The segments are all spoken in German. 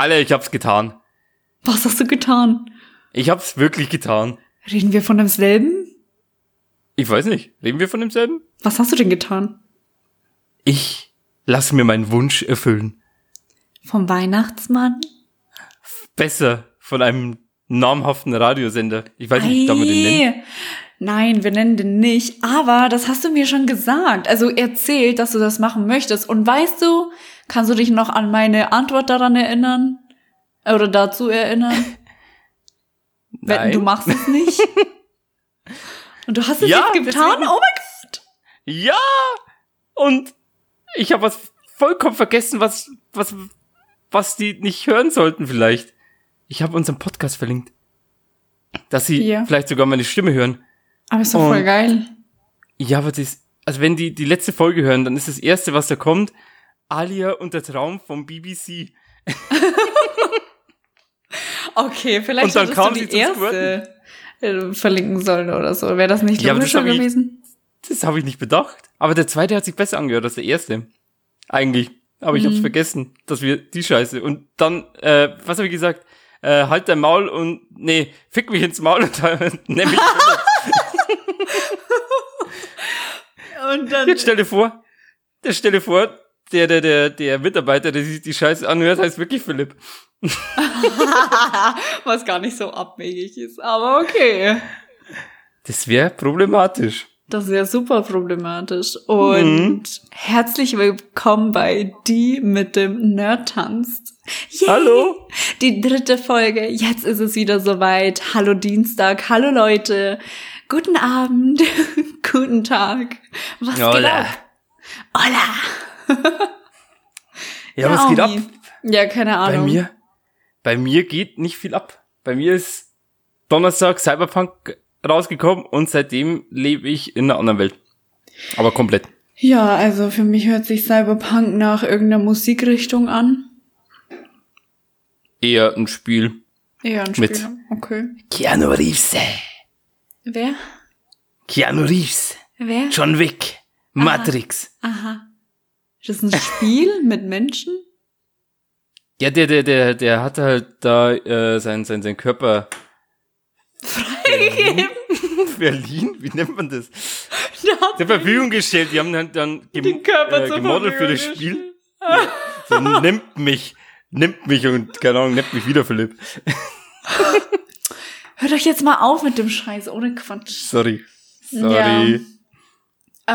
Alle, ich hab's getan. Was hast du getan? Ich hab's wirklich getan. Reden wir von demselben? Ich weiß nicht. Reden wir von demselben? Was hast du denn getan? Ich lass mir meinen Wunsch erfüllen. Vom Weihnachtsmann? Besser von einem namhaften Radiosender. Ich weiß nicht, darf man den nennen? Nein, wir nennen den nicht. Aber das hast du mir schon gesagt. Also erzählt, dass du das machen möchtest. Und weißt du, kannst du dich noch an meine Antwort daran erinnern? Oder dazu erinnern? Nein. du machst es nicht. Und du hast es Ja, jetzt getan? deswegen- Oh mein Gott. Ja! Und ich habe was vollkommen vergessen, was, was, was die nicht hören sollten vielleicht. Ich habe unseren Podcast verlinkt. Dass sie Ja. vielleicht sogar meine Stimme hören. Aber ist doch voll Und- geil. Ja, aber das, also wenn die die letzte Folge hören, dann ist das erste, was da kommt, Alia und der Traum vom BBC. Okay, vielleicht Und dann kam du die erste äh, verlinken sollen oder so. Wäre das nicht Ja, das logischer hab ich- gewesen? Das habe ich nicht bedacht. Aber der zweite hat sich besser angehört als der erste. Eigentlich. Aber ich hab's Mhm. vergessen, dass wir die Scheiße. Und dann, äh, was habe ich gesagt? Äh, halt dein Maul und nee, fick mich ins Maul und dann nimm mich. Und dann Jetzt stell dir vor, der stell dir vor, der, der, der, der Mitarbeiter, der sich die Scheiße anhört, heißt wirklich Philipp. was gar nicht so abwegig ist, aber okay. Das wäre problematisch. Das ist ja super problematisch. Und Mhm. herzlich willkommen bei Die mit dem Nerd tanzt. Yay! Hallo? Die dritte Folge. Jetzt ist es wieder soweit. Hallo Dienstag. Hallo Leute. Guten Abend. Guten Tag. Was geht Hola. ab? Hola. Ja, was geht ab? Ja, keine Bei Ahnung. mir, bei mir geht nicht viel ab. Bei mir ist Donnerstag Cyberpunk rausgekommen und seitdem lebe ich in einer anderen Welt. Aber komplett. Ja, also für mich hört sich Cyberpunk nach irgendeiner Musikrichtung an. Eher ein Spiel. Eher ein Mit. Spiel. Okay. Keanu Reeves. Wer? Keanu Reeves. Wer? John Wick. Matrix. Aha. Ist das ein Spiel mit Menschen? Ja, der, der, der, der hat halt da äh, sein, sein, sein Körper Freigegeben. Berlin, wie nennt man das? Zur Verfügung gestellt. Die haben dann, dann gem den Körper äh, gemodelt für das Spiel. So, nimmt mich, nimmt mich und keine Ahnung, nimmt mich wieder, Philipp. Hört euch jetzt mal auf mit dem Scheiß, ohne Quatsch. Sorry. Sorry.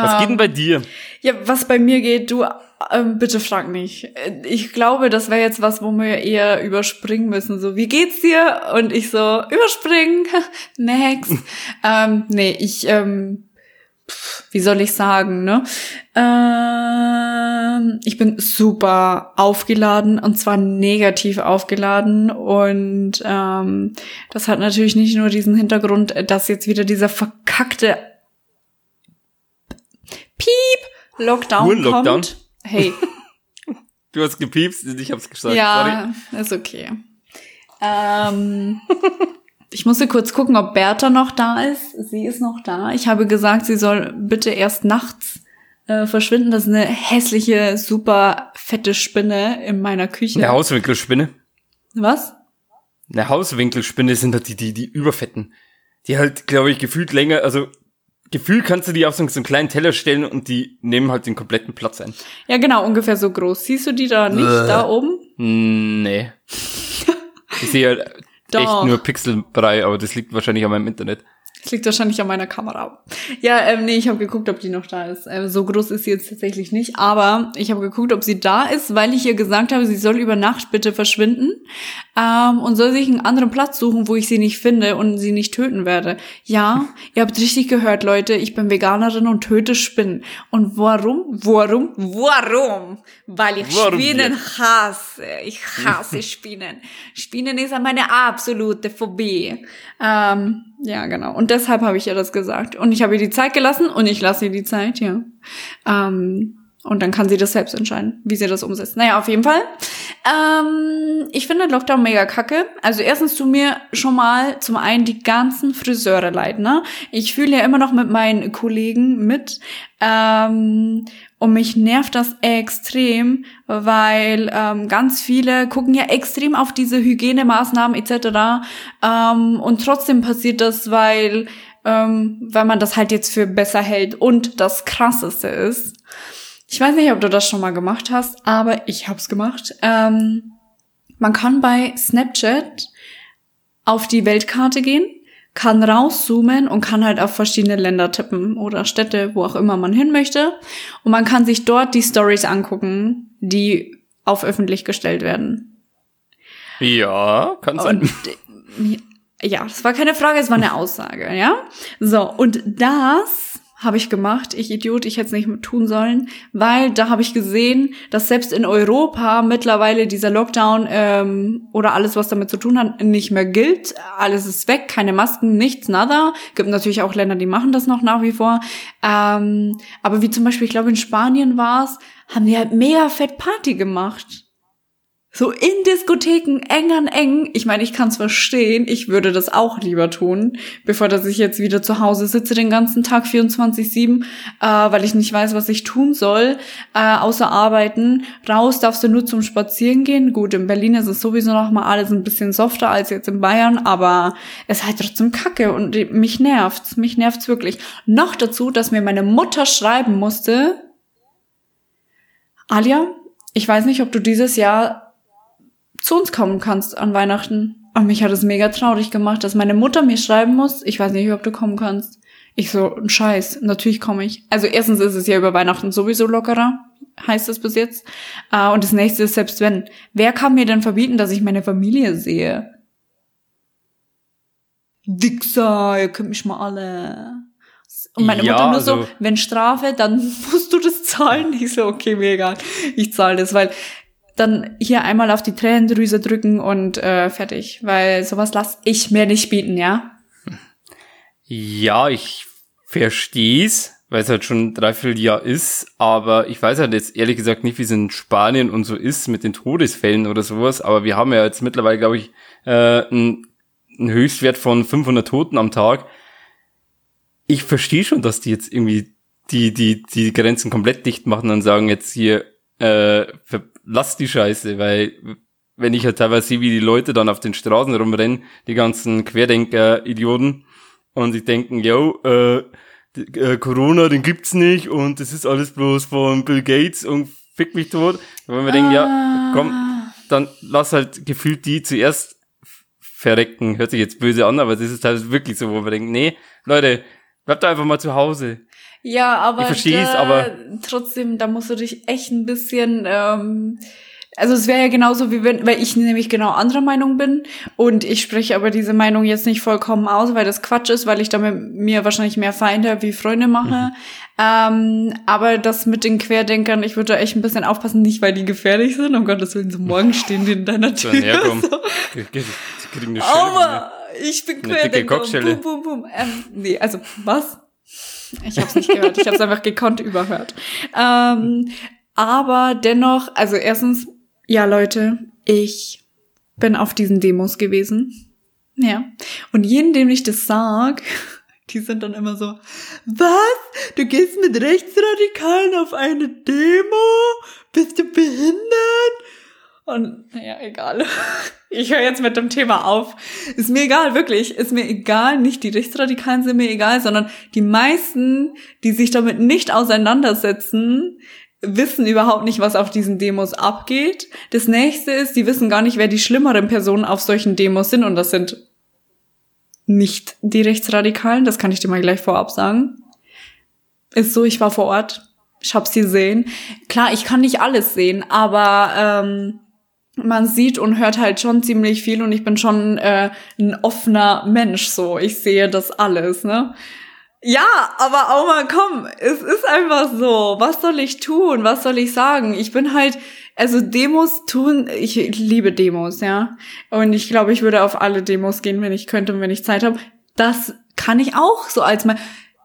Was geht denn bei dir? Ja, was bei mir geht, du, ähm, bitte frag nicht. Äh, Ich glaube, das wäre jetzt was, wo wir eher überspringen müssen. So, wie geht's dir? Und ich so, überspringen. Next. ähm, nee, ich, ähm, pff, wie soll ich sagen, ne? Ähm, ich bin super aufgeladen und zwar negativ aufgeladen und ähm, das hat natürlich nicht nur diesen Hintergrund, dass jetzt wieder dieser verkackte Piep Lockdown Huren-Lockdown? kommt. Hey, Du hast gepiepst, ich hab's gesagt. Sorry. ja, ist okay. Ähm, ich musste kurz gucken, ob Bertha noch da ist. Sie ist noch da. Ich habe gesagt, sie soll bitte erst nachts äh, verschwinden. Das ist eine hässliche, super fette Spinne in meiner Küche. Eine Hauswinkelspinne. Was? Eine Hauswinkelspinne sind halt die, die, die überfetten. Die halt, glaube ich, gefühlt länger, also gefühlt kannst du die auf so einen kleinen Teller stellen und die nehmen halt den kompletten Platz ein. Ja, genau, ungefähr so groß. Siehst du die da nicht, Bäh. da oben? Hm, Nee. Ich sehe halt echt nur Pixelbrei, aber das liegt wahrscheinlich an meinem Internet. Das liegt wahrscheinlich an meiner Kamera. Ja, ähm, nee, ich habe geguckt, ob die noch da ist. Ähm, so groß ist sie jetzt tatsächlich nicht, aber ich habe geguckt, ob sie da ist, weil ich ihr gesagt habe, sie soll über Nacht bitte verschwinden ähm, und soll sich einen anderen Platz suchen, wo ich sie nicht finde und sie nicht töten werde. Ja, ihr habt richtig gehört, Leute, ich bin Veganerin und töte Spinnen. Und warum? Warum? Warum? Weil ich Warum Spinnen hasse. Ich hasse Spinnen. Spinnen ist meine absolute Phobie. Ähm, ja, genau. Und deshalb habe ich ihr das gesagt. Und ich habe ihr die Zeit gelassen und ich lasse ihr die Zeit, ja. Ähm, Und dann kann sie das selbst entscheiden, wie sie das umsetzt. Naja, auf jeden Fall. Ähm, ich finde Lockdown mega kacke. Also erstens tun mir schon mal zum einen die ganzen Friseure leid, ne? Ich fühle ja immer noch mit meinen Kollegen mit. Ähm, und mich nervt das extrem, weil ähm, ganz viele gucken ja extrem auf diese Hygienemaßnahmen etc. Ähm, und trotzdem passiert das, weil, ähm, weil man das halt jetzt für besser hält. Und das Krasseste ist, ich weiß nicht, ob du das schon mal gemacht hast, aber ich hab's gemacht. Ähm, man kann bei Snapchat auf die Weltkarte gehen, kann rauszoomen und kann halt auf verschiedene Länder tippen oder Städte, wo auch immer man hin möchte. Und man kann sich dort die Stories angucken, die auf öffentlich gestellt werden. Ja, kann sein. Und, ja, das war keine Frage, es war eine Aussage, ja? So, und das habe ich gemacht. Ich Idiot, ich hätte es nicht tun sollen, weil da habe ich gesehen, dass selbst in Europa mittlerweile dieser Lockdown ähm, oder alles, was damit zu tun hat, nicht mehr gilt. Alles ist weg, keine Masken, nichts, nada. Gibt natürlich auch Länder, die machen das noch nach wie vor. Ähm, aber wie zum Beispiel, ich glaube in Spanien war es, haben die halt mega fett Party gemacht. So in Diskotheken eng an eng. Ich meine, ich kann es verstehen. Ich würde das auch lieber tun, bevor dass ich jetzt wieder zu Hause sitze den ganzen Tag 24-7, äh, weil ich nicht weiß, was ich tun soll, äh, außer arbeiten. Raus darfst du nur zum Spazieren gehen. Gut, in Berlin ist es sowieso noch mal alles ein bisschen softer als jetzt in Bayern, aber es ist halt trotzdem Kacke und mich nervt's. Mich nervt's wirklich. Noch dazu, dass mir meine Mutter schreiben musste, Alia, ich weiß nicht, ob du dieses Jahr zu uns kommen kannst an Weihnachten. Und mich hat es mega traurig gemacht, dass meine Mutter mir schreiben muss, ich weiß nicht, ob du kommen kannst. Ich so, ein Scheiß, natürlich komme ich. Also erstens ist es ja über Weihnachten sowieso lockerer, heißt es bis jetzt. Uh, und das nächste ist, selbst wenn, wer kann mir denn verbieten, dass ich meine Familie sehe? Wichser, ihr könnt mich mal alle. Und meine ja, Mutter nur also so, wenn Strafe, dann musst du das zahlen. Ich so, okay, mir egal. Ich zahle das, weil dann hier einmal auf die Tränendrüse drücken und äh, fertig. Weil sowas lass ich mir nicht bieten, ja? Ja, ich versteh's, weil es halt schon dreiviertel Jahr ist, aber ich weiß halt jetzt ehrlich gesagt nicht, wie es in Spanien und so ist mit den Todesfällen oder sowas, aber wir haben ja jetzt mittlerweile, glaube ich, äh, einen, einen Höchstwert von 500 Toten am Tag. Ich verstehe schon, dass die jetzt irgendwie die, die, die Grenzen komplett dicht machen und sagen jetzt hier, äh, lass die Scheiße, weil wenn ich halt teilweise sehe, wie die Leute dann auf den Straßen rumrennen, die ganzen Querdenker-Idioten, und sie denken, yo, äh, äh, Corona, den gibt's nicht und das ist alles bloß von Bill Gates und fick mich tot. Wenn wir ah. denken, ja, komm, dann lass halt gefühlt die zuerst verrecken. Hört sich jetzt böse an, aber das ist halt wirklich so, wo wir denken, nee, Leute, bleibt einfach mal zu Hause. Ja, aber, ich versteh's, da, aber trotzdem, da musst du dich echt ein bisschen ähm, also es wäre ja genauso wie wenn, weil ich nämlich genau anderer Meinung bin und ich spreche aber diese Meinung jetzt nicht vollkommen aus, weil das Quatsch ist, weil ich damit mir wahrscheinlich mehr Feinde wie Freunde mache. Mhm. Ähm, aber das mit den Querdenkern, ich würde da echt ein bisschen aufpassen, nicht weil die gefährlich sind, um Gottes Willen, so morgen stehen die in deiner Tür. So. so. Kriegen eine Schelle, aber ich bin Querdenker. Boom, boom, boom. Ähm, nee, also was? Ich habe es nicht gehört. Ich habe es einfach gekonnt überhört. Ähm, aber dennoch, also erstens, ja Leute, ich bin auf diesen Demos gewesen. Ja. Und jeden, dem ich das sag, die sind dann immer so, was? Du gehst mit Rechtsradikalen auf eine Demo? Bist du behindert? Und naja, egal. Ich höre jetzt mit dem Thema auf. Ist mir egal, wirklich. Ist mir egal. Nicht die Rechtsradikalen sind mir egal, sondern die meisten, die sich damit nicht auseinandersetzen, wissen überhaupt nicht, was auf diesen Demos abgeht. Das nächste ist, die wissen gar nicht, wer die schlimmeren Personen auf solchen Demos sind. Und das sind nicht die Rechtsradikalen. Das kann ich dir mal gleich vorab sagen. Ist so, ich war vor Ort. Ich hab's gesehen. Klar, ich kann nicht alles sehen, aber ähm, man sieht und hört halt schon ziemlich viel und ich bin schon äh, ein offener Mensch so. Ich sehe das alles, ne? Ja, aber auch mal komm, es ist einfach so. Was soll ich tun? Was soll ich sagen? Ich bin halt, also Demos tun, ich liebe Demos, ja. Und ich glaube, ich würde auf alle Demos gehen, wenn ich könnte und wenn ich Zeit habe. Das kann ich auch so als mein,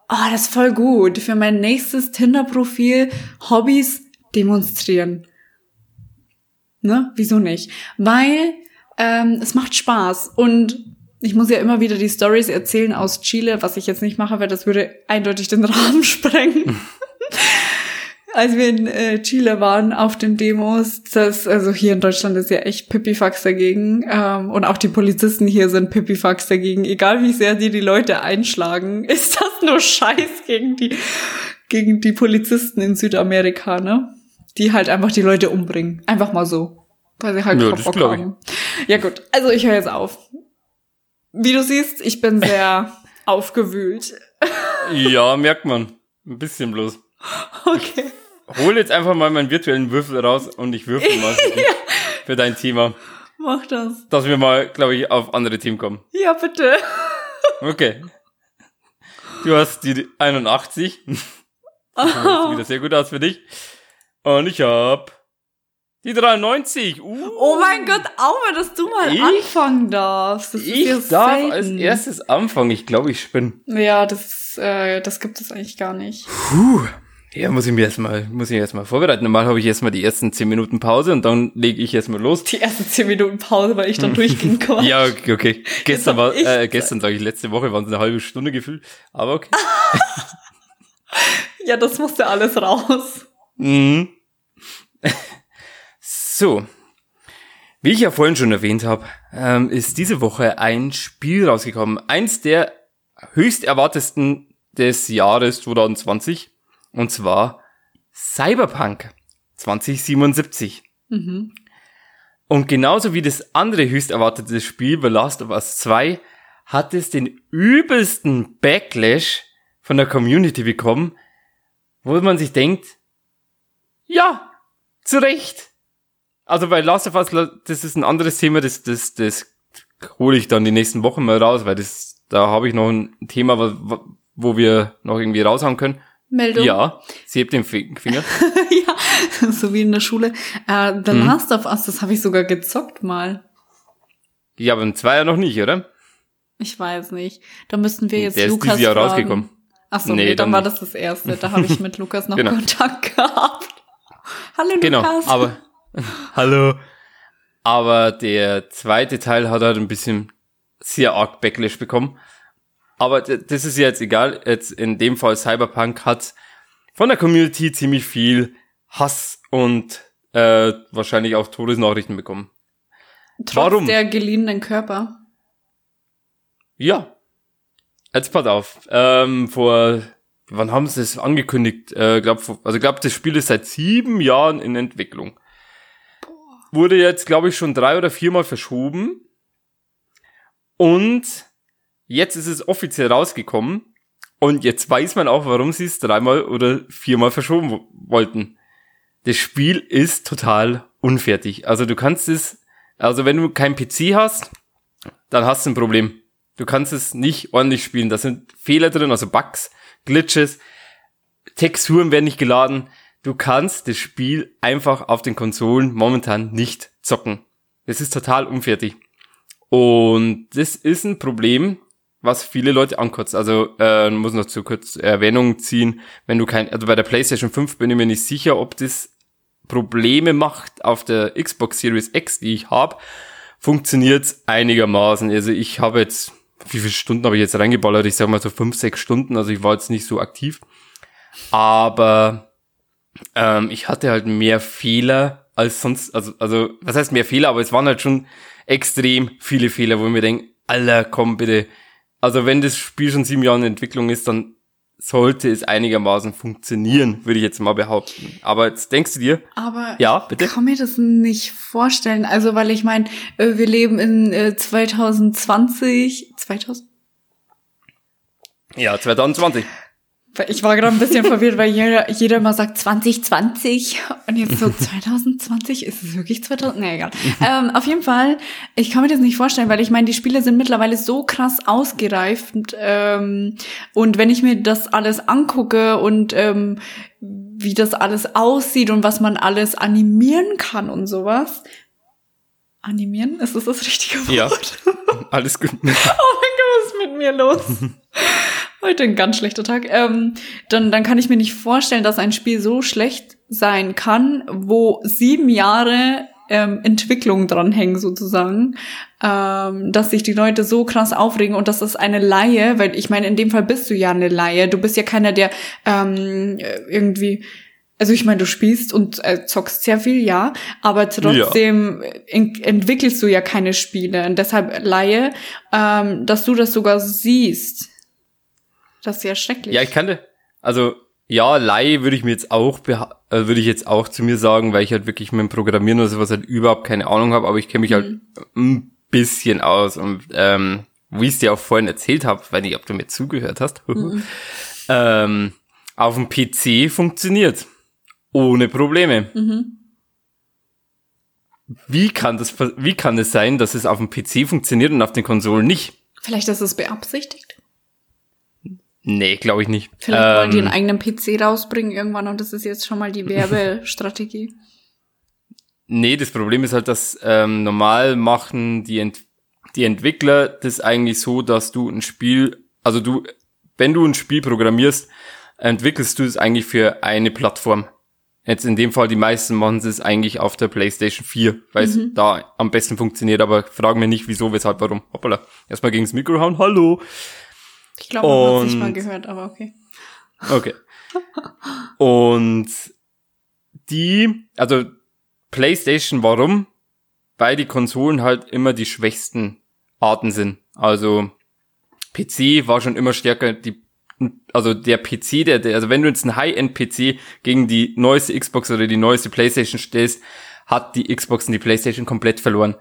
oh, das ist voll gut. Für mein nächstes Tinder-Profil, Hobbys, demonstrieren. Ne? Wieso nicht? Weil ähm, es macht Spaß und ich muss ja immer wieder die Stories erzählen aus Chile, was ich jetzt nicht mache, weil das würde eindeutig den Rahmen sprengen. Als wir in äh, Chile waren auf den Demos, das, also hier in Deutschland ist ja echt Pipifax dagegen. Ähm, und auch die Polizisten hier sind Pipifax dagegen. Egal wie sehr die die Leute einschlagen, ist das nur Scheiß gegen die, gegen die Polizisten in Südamerika, ne? Die halt einfach die Leute umbringen. Einfach mal so. Weil sie halt Ja, ja, das Bock ich. haben. Ja gut, also ich höre jetzt auf. Wie du siehst, ich bin sehr aufgewühlt. Ja, merkt man. Ein bisschen bloß. Okay. Hol jetzt einfach mal meinen virtuellen Würfel raus und ich würfel mal für dein Thema. Mach das. Dass wir mal, glaube ich, auf andere Themen kommen. Ja, bitte. Okay. Du hast die 81. Das sieht wieder sehr gut aus für dich. Und ich hab die 93. Uh, Oh mein Gott, Aua, dass du mal Ich? anfangen darfst. Das ich darf selten. als erstes anfangen. Ich glaube, ich spinne. Ja, das, äh, das gibt es eigentlich gar nicht. Puh. Ja, muss ich mir erstmal, muss ich mir erstmal vorbereiten. Normal habe ich erstmal die ersten 10 Minuten Pause und dann lege ich erstmal los. Die ersten zehn Minuten Pause, weil ich dann durchging quasi. Ja, okay, okay. Gestern war, äh, gestern sage ich, letzte Woche waren es eine halbe Stunde gefühlt. Aber okay. ja, das musste alles raus. Mhm. So. Wie ich ja vorhin schon erwähnt habe, ähm, ist diese Woche ein Spiel rausgekommen. Eins der höchst erwartesten des Jahres 2020. Und zwar Cyberpunk 2077. Mhm. Und genauso wie das andere höchst erwartete Spiel, The Last of Us 2, hat es den übelsten Backlash von der Community bekommen, wo man sich denkt, ja, zu Recht. Also bei Last of Us, das ist ein anderes Thema, das, das, das hole ich dann die nächsten Wochen mal raus, weil das, da habe ich noch ein Thema, wo, wo wir noch irgendwie raushauen können. Meldung. Ja, sie hebt den Fi- Finger. ja, so wie in der Schule. Äh, The Mhm. Last of Us, das habe ich sogar gezockt mal. Ja, aber im Zweier noch nicht, oder? Ich weiß nicht. Da müssten wir jetzt Der ist Lukas dieses Jahr fragen. rausgekommen. Ach so, Nee, nee, dann, dann war das das erste. Da habe ich mit Lukas noch Genau. Kontakt gehabt. Hallo Genau, Lukas. aber hallo. Aber der zweite Teil hat halt ein bisschen sehr arg Backlash bekommen. Aber das ist ja jetzt egal. Jetzt in dem Fall Cyberpunk hat von der Community ziemlich viel Hass und äh, wahrscheinlich auch Todesnachrichten bekommen. Trotz warum? der geliehenen Körper. Ja. Jetzt pass auf. Ähm, vor wann haben sie es angekündigt? Äh, glaub, also ich glaube, das Spiel ist seit sieben Jahren in Entwicklung. Wurde jetzt, glaube ich, schon drei oder viermal verschoben. Und jetzt ist es offiziell rausgekommen. Und jetzt weiß man auch, warum sie es dreimal oder viermal verschoben wo- wollten. Das Spiel ist total unfertig. Also du kannst es, also wenn du kein PC hast, dann hast du ein Problem. Du kannst es nicht ordentlich spielen. Da sind Fehler drin, also Bugs, Glitches, Texturen werden nicht geladen. Du kannst das Spiel einfach auf den Konsolen momentan nicht zocken. Das ist total unfertig. Und das ist ein Problem, was viele Leute ankotzt. Also äh, muss noch zu kurz Erwähnung ziehen, wenn du kein, also bei der PlayStation 5 bin ich mir nicht sicher, ob das Probleme macht auf der Xbox Series X, die ich habe, funktioniert einigermaßen. Also ich habe jetzt, wie viele Stunden habe ich jetzt reingeballert? Ich sag mal so fünf, sechs Stunden, also ich war jetzt nicht so aktiv. Aber ähm, ich hatte halt mehr Fehler als sonst, also, also, was heißt mehr Fehler, aber es waren halt schon extrem viele Fehler, wo ich mir denke, Alter, komm bitte. Also wenn das Spiel schon sieben Jahre in Entwicklung ist, dann sollte es einigermaßen funktionieren, würde ich jetzt mal behaupten. Aber jetzt denkst du dir, Aber Ja, bitte? ich kann mir das nicht vorstellen. Also, weil ich meine, äh, wir leben in äh, 2020. 2000? ja, 2020. Ich war gerade ein bisschen verwirrt, weil jeder, jeder immer sagt 2020 und jetzt so 2020, ist es wirklich 2000? Nee, egal. ähm, auf jeden Fall, ich kann mir das nicht vorstellen, weil ich meine, die Spiele sind mittlerweile so krass ausgereift und, ähm, und wenn ich mir das alles angucke und ähm, wie das alles aussieht und was man alles animieren kann und sowas. Animieren? Ist das das richtige Wort? Ja. Alles gut. Oh mein Gott, was ist mit mir los? Heute ein ganz schlechter Tag. Ähm, dann, dann kann ich mir nicht vorstellen, dass ein Spiel so schlecht sein kann, wo sieben Jahre ähm, Entwicklung dranhängen sozusagen, ähm, dass sich die Leute so krass aufregen und das ist eine Laie, weil ich meine, in dem Fall bist du ja eine Laie. Du bist ja keiner, der ähm, irgendwie also ich meine, du spielst und äh, zockst sehr viel, ja, aber trotzdem ja. entwickelst du ja keine Spiele. Und deshalb Laie, ähm, dass du das sogar siehst. Das ist ja schrecklich. Ja, ich kannte. Also ja, Laie würde ich mir jetzt auch also würde ich jetzt auch zu mir sagen, weil ich halt wirklich mit dem Programmieren oder sowas halt überhaupt keine Ahnung habe, aber ich kenne mich halt mhm. halt ein bisschen aus und ähm, wie ich es dir auch vorhin erzählt habe, weiß nicht, ob du mir zugehört hast, mhm. ähm, auf dem PC funktioniert ohne Probleme. Mhm. Wie kann das, wie kann es sein, dass es auf dem PC funktioniert und auf den Konsolen nicht? Vielleicht ist es beabsichtigt. Nee, glaube ich nicht. Vielleicht ähm, wollen die einen ähm, eigenen PC rausbringen irgendwann und das ist jetzt schon mal die Werbestrategie. nee, das Problem ist halt, dass ähm, normal machen die, Ent die Entwickler das eigentlich so, dass du ein Spiel, also du, wenn du ein Spiel programmierst, entwickelst du es eigentlich für eine Plattform. Jetzt in dem Fall, die meisten machen es eigentlich auf der PlayStation 4, weil es mhm. da am besten funktioniert, aber fragen mir nicht, wieso, weshalb, warum. Hoppala. Erstmal gegens Mikro hauen, hallo. Ich glaube, man hat es nicht mal gehört, aber okay. Okay. Und die, also PlayStation, warum? Weil die Konsolen halt immer die schwächsten Arten sind. Also PC war schon immer stärker die also der PC, der, der also wenn du jetzt einen High-End-PC gegen die neueste Xbox oder die neueste PlayStation stellst, hat die Xbox und die PlayStation komplett verloren.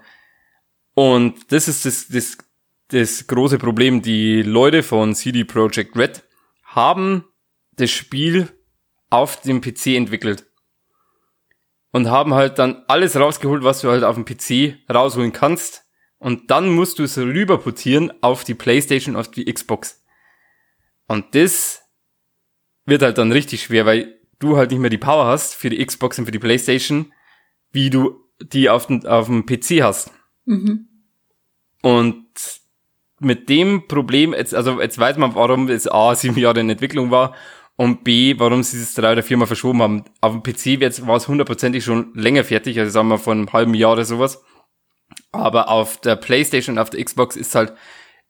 Und das ist das, das, das große Problem. Die Leute von CD Projekt Red haben das Spiel auf dem PC entwickelt. Und haben halt dann alles rausgeholt, was du halt auf dem PC rausholen kannst. Und dann musst du es rüberportieren auf die PlayStation, auf die Xbox. Und das wird halt dann richtig schwer, weil du halt nicht mehr die Power hast für die Xbox und für die Playstation, wie du die auf, den, auf dem PC hast. Mhm. Und mit dem Problem, jetzt, also jetzt weiß man, warum es A, sieben Jahre in Entwicklung war und B, warum sie es drei oder viermal verschoben haben. Auf dem PC war es hundertprozentig schon länger fertig, also sagen wir von einem halben Jahr oder sowas. Aber auf der Playstation und auf der Xbox ist halt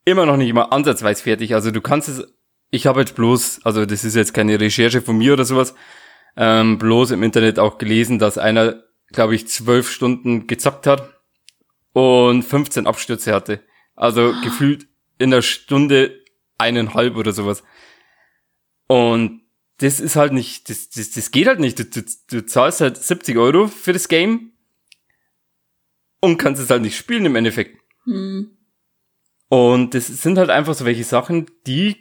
immer noch nicht immer ansatzweise fertig. Also du kannst es ich habe jetzt bloß, also das ist jetzt keine Recherche von mir oder sowas, ähm, bloß im Internet auch gelesen, dass einer, glaube ich, zwölf Stunden gezockt hat und 15 Abstürze hatte. Also gefühlt in der Stunde eineinhalb oder sowas. Und das ist halt nicht, das, das, das geht halt nicht. Du, du, du zahlst halt 70 Euro für das Game und kannst es halt nicht spielen im Endeffekt. Hm. Und das sind halt einfach so welche Sachen, die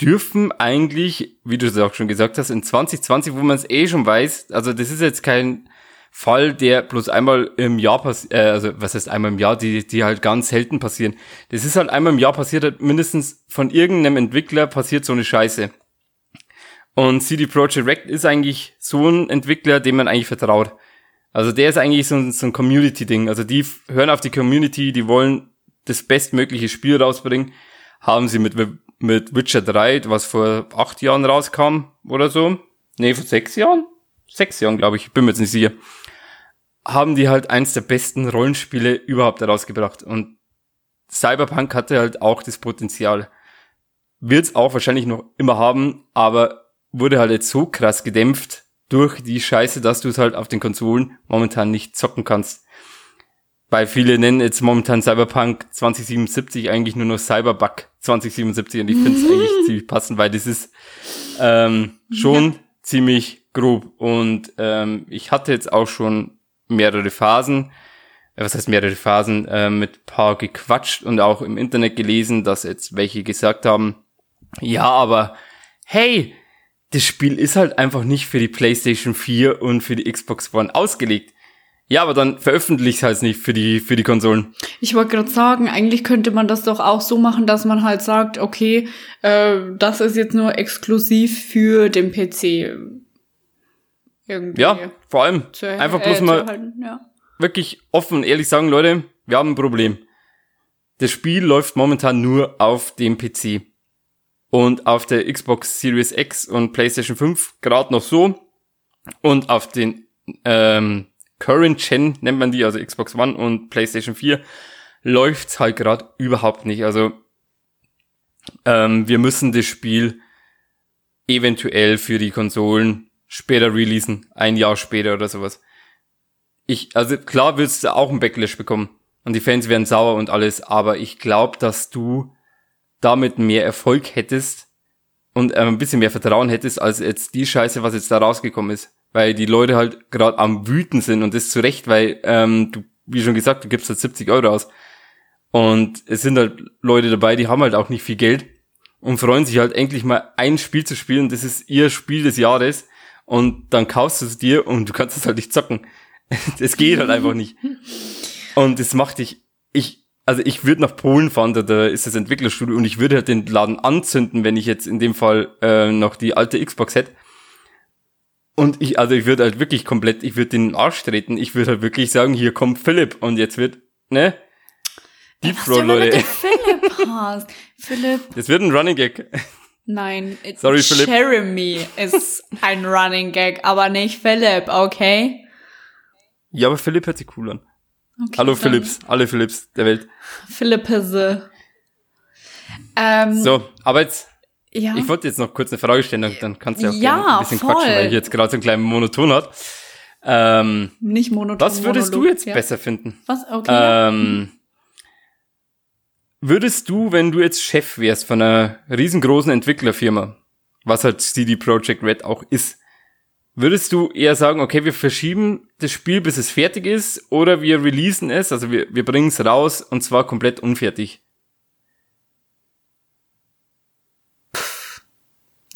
dürfen eigentlich, wie du es auch schon gesagt hast, in 2020, wo man es eh schon weiß, also das ist jetzt kein Fall, der bloß einmal im Jahr passiert, äh, also was heißt einmal im Jahr, die, die halt ganz selten passieren. Das ist halt einmal im Jahr passiert, halt mindestens von irgendeinem Entwickler passiert so eine Scheiße. Und CD Projekt Rect ist eigentlich so ein Entwickler, dem man eigentlich vertraut. Also der ist eigentlich so ein, so ein Community-Ding. Also die hören auf die Community, die wollen das bestmögliche Spiel rausbringen. Haben sie mit mit Witcher 3, was vor acht Jahren rauskam oder so. Nee, vor sechs Jahren? Sechs Jahren, glaube ich, bin mir jetzt nicht sicher. Haben die halt eins der besten Rollenspiele überhaupt herausgebracht. Und Cyberpunk hatte halt auch das Potenzial. Wird's auch wahrscheinlich noch immer haben, aber wurde halt jetzt so krass gedämpft durch die Scheiße, dass du es halt auf den Konsolen momentan nicht zocken kannst weil viele nennen jetzt momentan Cyberpunk 2077 eigentlich nur noch Cyberbug 2077 und ich finde es eigentlich ziemlich passend, weil das ist ähm, schon ja. ziemlich grob und ähm, ich hatte jetzt auch schon mehrere Phasen, äh, was heißt mehrere Phasen, äh, mit paar gequatscht und auch im Internet gelesen, dass jetzt welche gesagt haben, ja, aber hey, das Spiel ist halt einfach nicht für die PlayStation 4 und für die Xbox One ausgelegt. Ja, aber dann veröffentlicht halt nicht für die, für die Konsolen. Ich wollte gerade sagen, eigentlich könnte man das doch auch so machen, dass man halt sagt, okay, äh, das ist jetzt nur exklusiv für den PC. Irgendwie ja, vor allem zu, einfach bloß äh, mal ja. wirklich offen und ehrlich sagen, Leute, wir haben ein Problem. Das Spiel läuft momentan nur auf dem PC. Und auf der Xbox Series X und PlayStation 5 gerade noch so. Und auf den ähm, Current Gen nennt man die, also Xbox One und PlayStation 4, läuft's halt gerade überhaupt nicht. Also ähm, wir müssen das Spiel eventuell für die Konsolen später releasen, ein Jahr später oder sowas. Ich, also klar wirst du auch einen Backlash bekommen und die Fans werden sauer und alles, aber ich glaube, dass du damit mehr Erfolg hättest und äh, ein bisschen mehr Vertrauen hättest, als jetzt die Scheiße, was jetzt da rausgekommen ist. Weil die Leute halt gerade am Wüten sind und das zu Recht, weil ähm, du, wie schon gesagt, du gibst halt 70 Euro aus. Und es sind halt Leute dabei, die haben halt auch nicht viel Geld und freuen sich halt endlich mal ein Spiel zu spielen. Das ist ihr Spiel des Jahres. Und dann kaufst du es dir und du kannst es halt nicht zocken. Das geht halt einfach nicht. Und das macht dich, ich, also ich würde nach Polen fahren, da, da ist das Entwicklerstudio und ich würde halt den Laden anzünden, wenn ich jetzt in dem Fall äh, noch die alte Xbox hätte. Und ich, also ich würde halt wirklich komplett, ich würde den Arsch treten. Ich würde halt wirklich sagen, hier kommt Philipp und jetzt wird, ne? Deep Throat, Leute. Philipp hast. Philipp. Das wird ein Running Gag. Nein, Sorry, Philipp. Jeremy ist ein Running Gag, aber nicht Philipp, okay? Ja, aber Philipp hört sich cool an. Okay, Hallo Philipps, alle Philipps der Welt. Philippese. Ähm, so, aber jetzt, ja. ich wollte jetzt noch kurz eine Frage stellen, dann, dann kannst du auch ja, ein bisschen voll. quatschen, weil ich jetzt gerade so einen kleinen Monoton hat. Ähm, Nicht monoton. Was würdest Monolog, du jetzt ja. besser finden? Was? Okay. Ähm, würdest du, wenn du jetzt Chef wärst von einer riesengroßen Entwicklerfirma, was halt CD Projekt Red auch ist, Würdest du eher sagen, okay, wir verschieben das Spiel, bis es fertig ist, oder wir releasen es, also wir, wir bringen es raus und zwar komplett unfertig?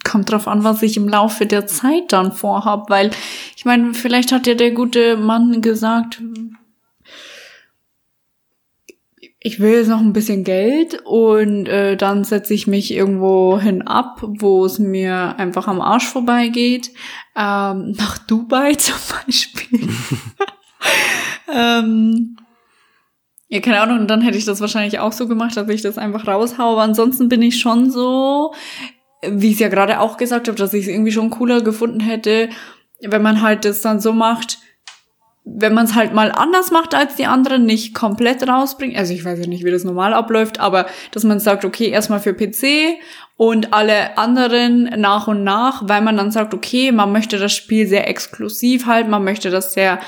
Kommt drauf an, was ich im Laufe der Zeit dann vorhab, weil ich meine, vielleicht hat ja der gute Mann gesagt, ich will jetzt noch ein bisschen Geld und äh, dann setze ich mich irgendwo hin ab, wo es mir einfach am Arsch vorbeigeht. Ähm, nach Dubai zum Beispiel. ähm, ja, keine Ahnung, und dann hätte ich das wahrscheinlich auch so gemacht, dass ich das einfach raushaue. Aber ansonsten bin ich schon so, wie ich es ja gerade auch gesagt habe, dass ich es irgendwie schon cooler gefunden hätte, wenn man halt das dann so macht, wenn man es halt mal anders macht als die anderen, nicht komplett rausbringt, also ich weiß ja nicht, wie das normal abläuft, aber dass man sagt, okay, erstmal für PC und alle anderen nach und nach, weil man dann sagt, okay, man möchte das Spiel sehr exklusiv halten, man möchte das sehr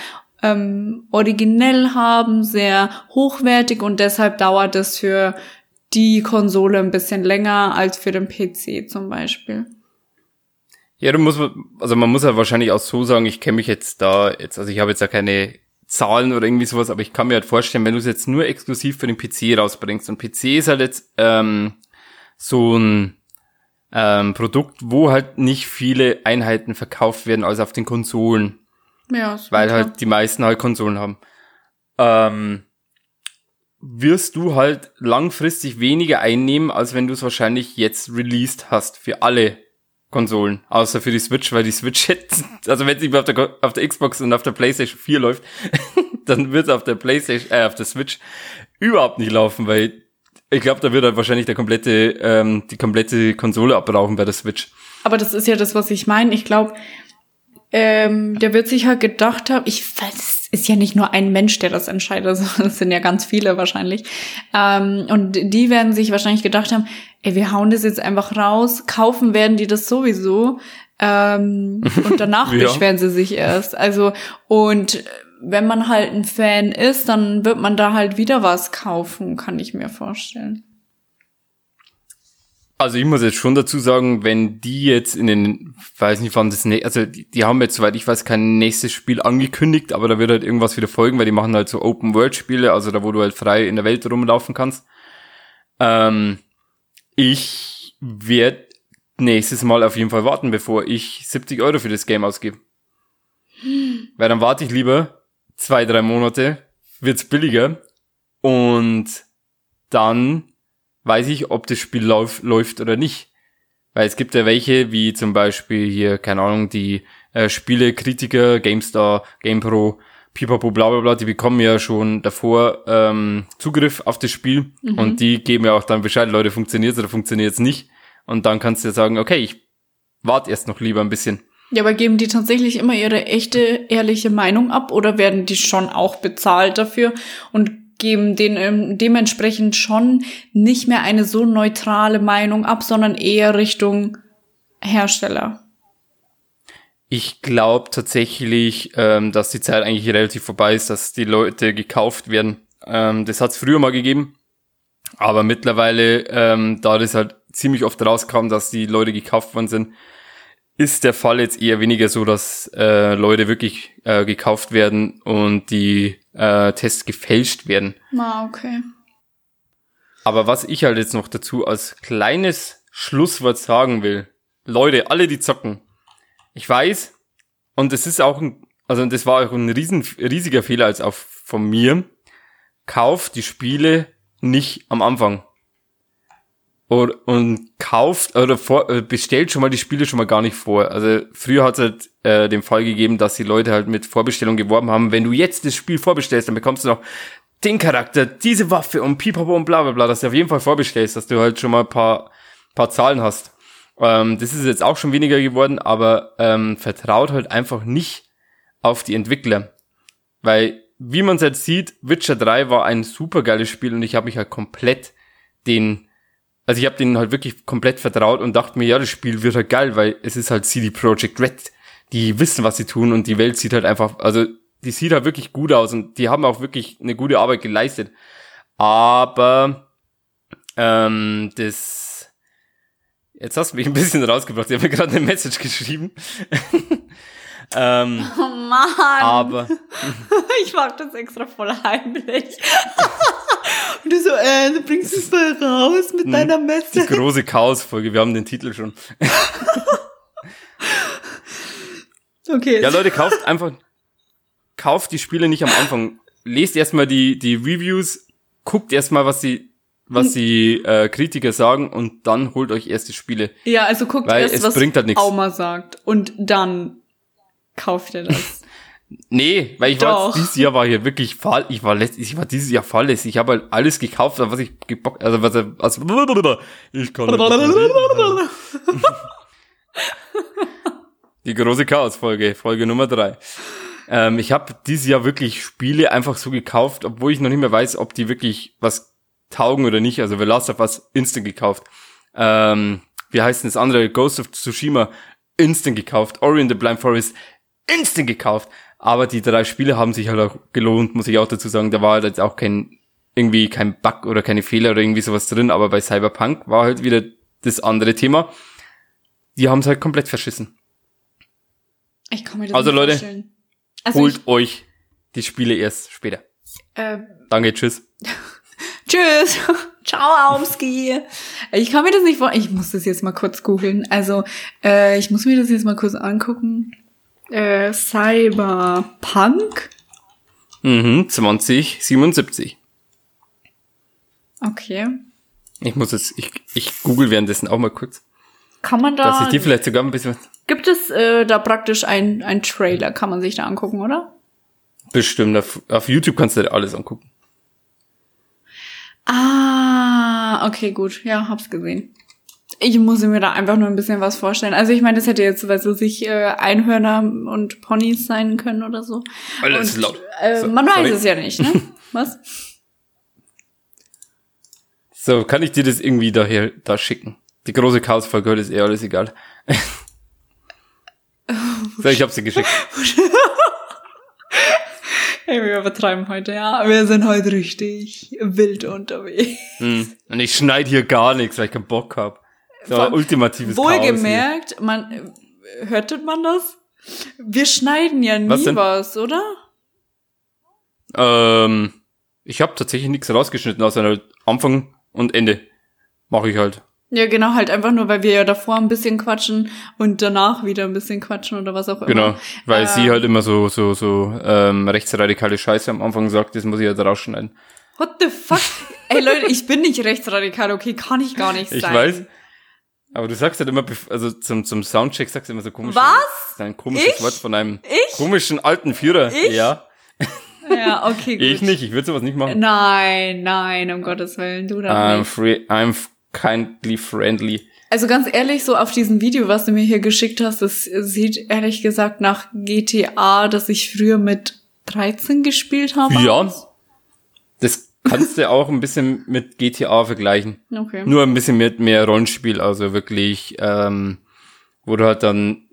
ähm, originell haben, sehr hochwertig und deshalb dauert es für die Konsole ein bisschen länger als für den PC zum Beispiel. Ja, du musst, also man muss ja wahrscheinlich auch so sagen, ich kenne mich jetzt da jetzt, also ich habe jetzt ja keine Zahlen oder irgendwie sowas, aber ich kann mir halt vorstellen, wenn du es jetzt nur exklusiv für den PC rausbringst und PC ist halt jetzt ähm, so ein ähm, Produkt, wo halt nicht viele Einheiten verkauft werden als auf den Konsolen. Ja, weil klar. halt die meisten halt Konsolen haben. Ähm, wirst du halt langfristig weniger einnehmen, als wenn du es wahrscheinlich jetzt released hast für alle Konsolen, außer für die Switch, weil die Switch hätte, also wenn sie auf der, auf der Xbox und auf der PlayStation 4 läuft, dann wird es auf der PlayStation, äh, auf der Switch überhaupt nicht laufen, weil ich glaube, da wird halt wahrscheinlich der komplette, ähm, die komplette Konsole abbrauchen bei der Switch. Aber das ist ja das, was ich meine. Ich glaube, ähm, der wird sich halt gedacht haben, ich weiß, es ist ja nicht nur ein Mensch, der das entscheidet, sondern es sind ja ganz viele wahrscheinlich. Ähm, und die werden sich wahrscheinlich gedacht haben, ey, wir hauen das jetzt einfach raus, kaufen werden die das sowieso. Ähm, und danach ja. beschweren sie sich erst. Also, und wenn man halt ein Fan ist, dann wird man da halt wieder was kaufen, kann ich mir vorstellen. Also ich muss jetzt schon dazu sagen, wenn die jetzt in den, weiß nicht wann das, also die, die haben jetzt, soweit ich weiß, kein nächstes Spiel angekündigt, aber da wird halt irgendwas wieder folgen, weil die machen halt so Open-World-Spiele, also da, wo du halt frei in der Welt rumlaufen kannst. Ähm, ich werde nächstes Mal auf jeden Fall warten, bevor ich 70 Euro für das Game ausgebe. Hm. Weil dann warte ich lieber zwei, drei Monate, wird's billiger und dann weiß ich, ob das Spiel lauf, läuft oder nicht. Weil es gibt ja welche, wie zum Beispiel hier, keine Ahnung, die äh, Spielekritiker, GameStar, GamePro, Pipapo, bla bla bla, die bekommen ja schon davor ähm, Zugriff auf das Spiel mhm. und die geben ja auch dann Bescheid, Leute, funktioniert's oder funktioniert's nicht. Und dann kannst du ja sagen, okay, ich warte erst noch lieber ein bisschen. Ja, aber geben die tatsächlich immer ihre echte, ehrliche Meinung ab oder werden die schon auch bezahlt dafür und geben den ähm, dementsprechend schon nicht mehr eine so neutrale Meinung ab, sondern eher Richtung Hersteller? Ich glaube tatsächlich, ähm, dass die Zeit eigentlich relativ vorbei ist, dass die Leute gekauft werden. Ähm, das hat es früher mal gegeben, aber mittlerweile, ähm, da das halt ziemlich oft rauskam, dass die Leute gekauft worden sind, ist der Fall jetzt eher weniger so, dass äh, Leute wirklich äh, gekauft werden und die äh, Tests gefälscht werden. Ah, okay. Aber was ich halt jetzt noch dazu als kleines Schlusswort sagen will, Leute, alle die zocken. Ich weiß, und es ist auch ein, also das war auch ein riesen, riesiger Fehler als auch von mir. Kauft die Spiele nicht am Anfang und, und kauft oder vor, äh, bestellt schon mal die Spiele schon mal gar nicht vor. Also früher hat es halt äh, den Fall gegeben, dass die Leute halt mit Vorbestellung geworben haben, wenn du jetzt das Spiel vorbestellst, dann bekommst du noch den Charakter, diese Waffe und pipapo und bla bla bla, dass du auf jeden Fall vorbestellst, dass du halt schon mal paar, paar Zahlen hast. Ähm, das ist jetzt auch schon weniger geworden, aber ähm, vertraut halt einfach nicht auf die Entwickler. Weil, wie man es jetzt sieht, Witcher 3 war ein super geiles Spiel und ich habe mich halt komplett den also ich habe denen halt wirklich komplett vertraut und dachte mir, ja, das Spiel wird halt geil, weil es ist halt CD Projekt Red. Die wissen, was sie tun und die Welt sieht halt einfach, also die sieht halt wirklich gut aus und die haben auch wirklich eine gute Arbeit geleistet. Aber ähm, das jetzt hast du mich ein bisschen rausgebracht. Ich habe mir gerade eine Message geschrieben. ähm, oh Mann. Aber ich mag das extra voll heimlich. Und du so, äh, du bringst es mal raus mit hm, deiner Messe. Die große Chaos-Folge, wir haben den Titel schon. Okay. Ja, Leute, kauft einfach, kauft die Spiele nicht am Anfang. Lest erstmal die, die Reviews, guckt erstmal, was die, was hm. die äh, Kritiker sagen und dann holt euch erst die Spiele. Ja, also guckt Weil erst, es was bringt halt nichts. Auma sagt und dann kauft ihr das. Nee, weil ich Doch. war dieses Jahr war hier wirklich fall, ich war letzt, ich war dieses Jahr fahrlässig. Ich habe halt alles gekauft, was ich gebockt, also was also ich kann Die große Chaos Folge, Nummer drei. Ähm, ich habe dieses Jahr wirklich Spiele einfach so gekauft, obwohl ich noch nicht mehr weiß, ob die wirklich was taugen oder nicht. Also The Last of Us instant gekauft. Ähm, wie heißt denn das andere? Ghost of Tsushima instant gekauft. Ori in the Blind Forest instant gekauft. Aber die drei Spiele haben sich halt auch gelohnt, muss ich auch dazu sagen. Da war halt jetzt auch kein, irgendwie kein Bug oder keine Fehler oder irgendwie sowas drin. Aber bei Cyberpunk war halt wieder das andere Thema. Die haben es halt komplett verschissen. Ich kann mir das also nicht Leute, vorstellen. Also holt euch die Spiele erst später. Äh, Danke, tschüss. tschüss. Ciao, Aumski. Ich kann mir das nicht vorstellen. Ich muss das jetzt mal kurz googeln. Also, äh, ich muss mir das jetzt mal kurz angucken äh, Cyberpunk. Mhm, 2077. Okay. Ich muss jetzt, ich, ich google währenddessen auch mal kurz. Kann man da. Dass ich dir vielleicht sogar ein bisschen. Gibt es äh, da praktisch ein, ein Trailer, kann man sich da angucken, oder? Bestimmt, auf, auf YouTube kannst du dir alles angucken. Ah, okay, gut. Ja, hab's gesehen. Ich muss mir da einfach nur ein bisschen was vorstellen. Also ich meine, das hätte jetzt, weißt du, sich äh, Einhörner und Ponys sein können oder so. Alles und, laut. Äh, man weiß es ja nicht, ne? Was? So, kann ich dir das irgendwie daher da schicken? Die große Chaos-Folge ist eh alles egal. so, ich hab sie geschickt. Hey, wir übertreiben heute, ja. Wir sind heute richtig wild unterwegs. Hm. Und ich schneide hier gar nichts, weil ich keinen Bock hab. So, Von, ultimatives Wohlgemerkt, Chaos man, hörte man das? Wir schneiden ja nie was, was oder? Ähm, ich habe tatsächlich nichts rausgeschnitten, außer halt Anfang und Ende. Mache ich halt. Ja, genau, halt einfach nur, weil wir ja davor ein bisschen quatschen und danach wieder ein bisschen quatschen oder was auch immer. Genau, weil äh, sie halt immer so, so, so ähm, rechtsradikale Scheiße am Anfang sagt, das muss ich halt rausschneiden. What the fuck? Ey Leute, ich bin nicht rechtsradikal, okay, kann ich gar nicht sein. Ich weiß. Aber du sagst halt immer, also zum, zum Soundcheck sagst du immer so komisch. Was? Ein komisches ich? Wort von einem ich? komischen alten Führer. Ich? Ja. Ja, okay, gut. Ich nicht, ich würde sowas nicht machen. Nein, nein, um Gottes Willen, du da I'm nicht. free, I'm kindly friendly. Also ganz ehrlich, so auf diesem Video, was du mir hier geschickt hast, das sieht ehrlich gesagt nach GTA, das ich früher mit 13 gespielt habe. Ja. Das kannst du auch ein bisschen mit GTA vergleichen. Okay. Nur ein bisschen mit mehr Rollenspiel, also wirklich, ähm, wo du halt dann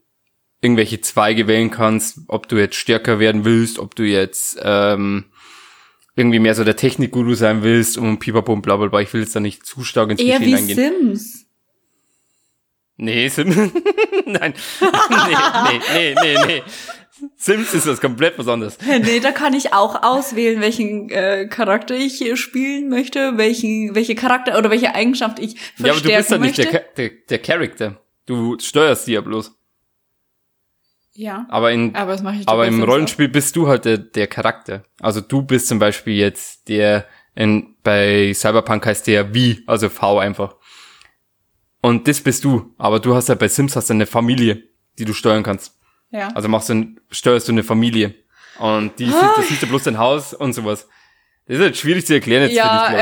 irgendwelche Zweige wählen kannst, ob du jetzt stärker werden willst, ob du jetzt ähm, irgendwie mehr so der Technikguru sein willst und pipapum bla bla bla. Ich will jetzt da nicht zu stark ins Eher Geschehen wie eingehen. Sims. Nee, Sims. Nein. nee, nee, nee, nee, nee. Sims ist was komplett was anderes. Nee, da kann ich auch auswählen, welchen äh, Charakter ich spielen möchte, welchen, welche Charakter oder welche Eigenschaft ich verstärken Ja, aber du bist ja nicht möchte. der, der, der Charakter. Du steuerst die ja bloß. Ja, Aber in, aber das ich aber im Rollenspiel bist du halt der, der Charakter. Also du bist zum Beispiel jetzt der, in, bei Cyberpunk heißt der wie, also V einfach. Und das bist du. Aber du hast ja bei Sims hast du eine Familie, die du steuern kannst. auch. Ja. Also machst du, ein- steuerst du eine Familie. Und die sieht, Ah. das siehst du bloß dein Haus und sowas. Das ist halt schwierig zu erklären jetzt ja, für dich,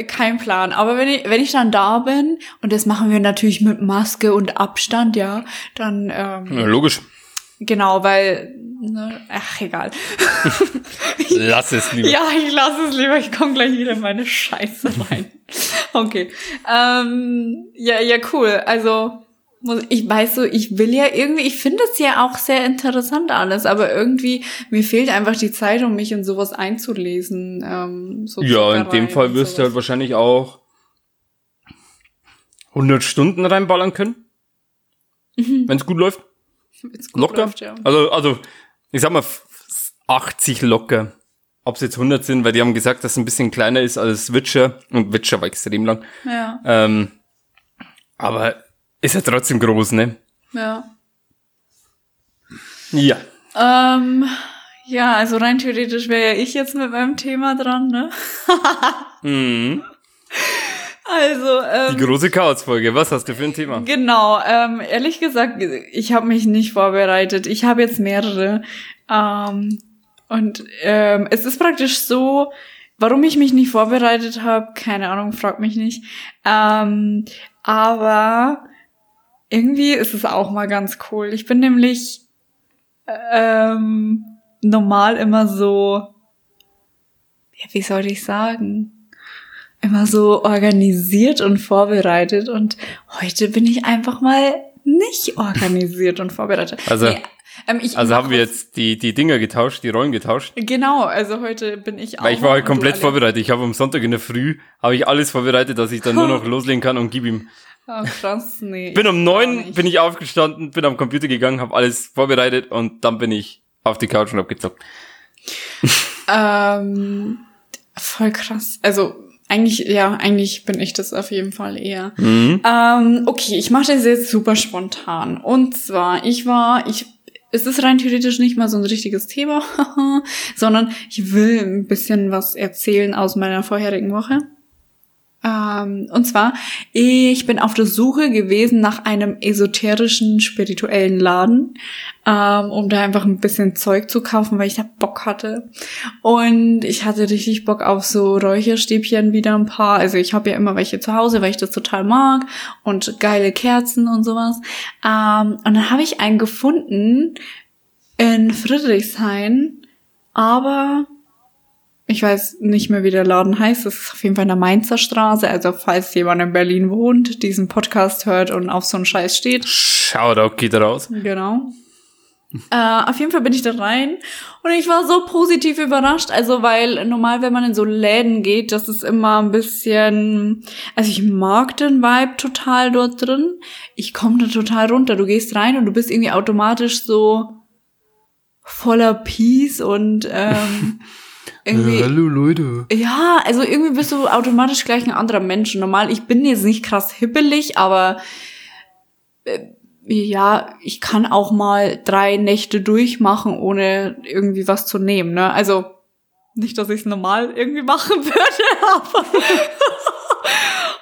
äh, kein Plan. Aber wenn ich, wenn ich dann da bin, und das machen wir natürlich mit Maske und Abstand, ja, dann, ähm, Ja, logisch. Genau, weil, ne, ach, egal. Lass es lieber. Ja, ich lasse es lieber. Ich komme gleich wieder in meine Scheiße rein. Okay. Ähm, ja, ja, cool. Also, ich weiß so, ich will ja irgendwie, ich finde es ja auch sehr interessant alles, aber irgendwie, mir fehlt einfach die Zeit, um mich in sowas einzulesen. Ähm, so Ja, in dem Fall wirst du halt wahrscheinlich auch 100 Stunden reinballern können. Wenn es gut läuft. Locker. läuft, ja. Also, also, ich sag mal, f- 80 locker. Ob es jetzt 100 sind, weil die haben gesagt, dass es ein bisschen kleiner ist als Witcher. Und Witcher war extrem lang. Ja, Ähm, aber ist ja trotzdem groß, ne? ja. Ja. Ähm, ja, also rein theoretisch wäre ja ich jetzt mit meinem Thema dran, ne? Mhm. Also, ähm, Die große Chaos-Folge. Was hast du für ein Thema? Genau, ähm, ehrlich gesagt, ich habe mich nicht vorbereitet. Ich habe jetzt mehrere. Ähm, und ähm, es ist praktisch so, warum ich mich nicht vorbereitet habe, keine Ahnung, frag mich nicht. Ähm, aber irgendwie ist es auch mal ganz cool. Ich bin nämlich ähm, normal immer so, ja, wie soll ich sagen? Immer so organisiert und vorbereitet und heute bin ich einfach mal nicht organisiert und vorbereitet. Also- ähm, ich Also haben wir jetzt die, die Dinger getauscht, die Rollen getauscht. Genau, also heute bin ich auch. Weil ich war halt komplett vorbereitet. Ich habe am Sonntag in der Früh, habe ich alles vorbereitet, dass ich dann nur noch loslegen kann und gib ihm. Oh, krass, nee. Bin um neun, bin ich aufgestanden, bin am Computer gegangen, habe alles vorbereitet und dann bin ich auf die Couch und hab gezockt. Ähm, voll krass. Also eigentlich, ja, eigentlich bin ich das auf jeden Fall eher. Mhm. Ähm, okay, ich mache das jetzt super spontan. Und zwar, ich war, ich, es ist rein theoretisch nicht mal so ein richtiges Thema, sondern ich will ein bisschen was erzählen aus meiner vorherigen Woche. Ähm, und zwar, ich bin auf der Suche gewesen nach einem esoterischen, spirituellen Laden, ähm, um da einfach ein bisschen Zeug zu kaufen, weil ich da Bock hatte. Und ich hatte richtig Bock auf so Räucherstäbchen wieder ein paar. Also ich habe ja immer welche zu Hause, weil ich das total mag. Und geile Kerzen und sowas. Ähm, und dann habe ich einen gefunden in Friedrichshain, aber ich weiß nicht mehr, wie der Laden heißt. Das ist auf jeden Fall in der Mainzer Straße. Also falls jemand in Berlin wohnt, diesen Podcast hört und auf so einen Scheiß steht. Shoutout geht raus. Genau. Äh, auf jeden Fall bin ich da rein und ich war so positiv überrascht. Also, weil normal, wenn man in so Läden geht, das ist immer ein bisschen. Also, ich mag den Vibe total dort drin. Ich komme da total runter. Du gehst rein und du bist irgendwie automatisch so voller Peace und ähm, irgendwie. hallo Leute. Ja, also irgendwie bist du automatisch gleich ein anderer Mensch. Normal, ich bin jetzt nicht krass hippelig, aber äh, ja, ich kann auch mal drei Nächte durchmachen, ohne irgendwie was zu nehmen. Ne? Also nicht, dass ich es normal irgendwie machen würde, aber,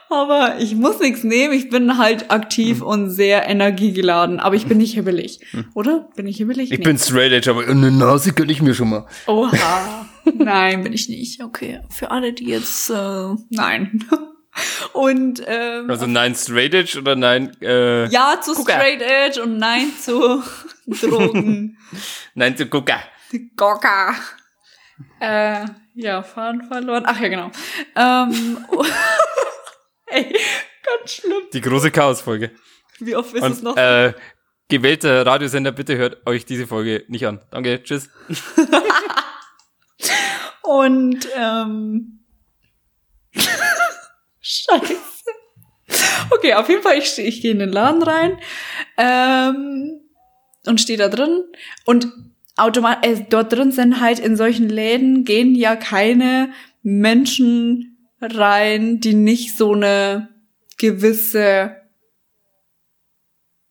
aber ich muss nichts nehmen. Ich bin halt aktiv Hm. und sehr energiegeladen, aber ich bin nicht hibbelig. Oder? Bin ich hibbelig? Ich Nee. bin straight edge, aber eine Nase gönn ich mir schon mal. Oha. Nein, bin ich nicht. Okay. Für alle, die jetzt, äh, nein. Und ähm, Also nein Straight Edge oder nein äh, ja zu Gucker. Straight Edge und nein zu Drogen. nein zu Gucker. Gokka. Äh, ja, Fahren verloren. Ach ja, genau. Ähm, ey, ganz schlimm. Die große Chaos-Folge. Wie oft ist es Und noch? äh, gewählter Radiosender, bitte hört euch diese Folge nicht an. Danke, tschüss. Und ähm, Scheiße. Okay, auf jeden Fall, ich, ich gehe in den Laden rein ähm, und stehe da drin. Und automatisch, äh, dort drin sind halt in solchen Läden gehen ja keine Menschen rein, die nicht so eine gewisse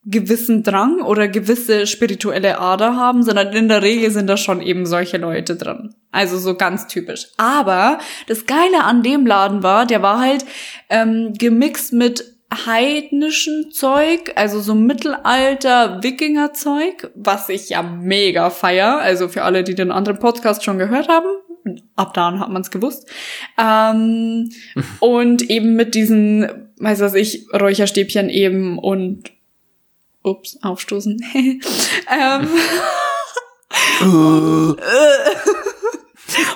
gewissen Drang oder gewisse spirituelle Ader haben, sondern in der Regel sind da schon eben solche Leute drin. Also so ganz typisch. Aber das Geile an dem Laden war, der war halt ähm, gemixt mit heidnischen Zeug, also so Mittelalter Wikinger-Zeug, was ich ja mega feier. Also für alle, die den anderen Podcast schon gehört haben, ab da hat man es gewusst. Ähm, und eben mit diesen, weiß was ich, Räucherstäbchen eben und ups, aufstoßen. ähm,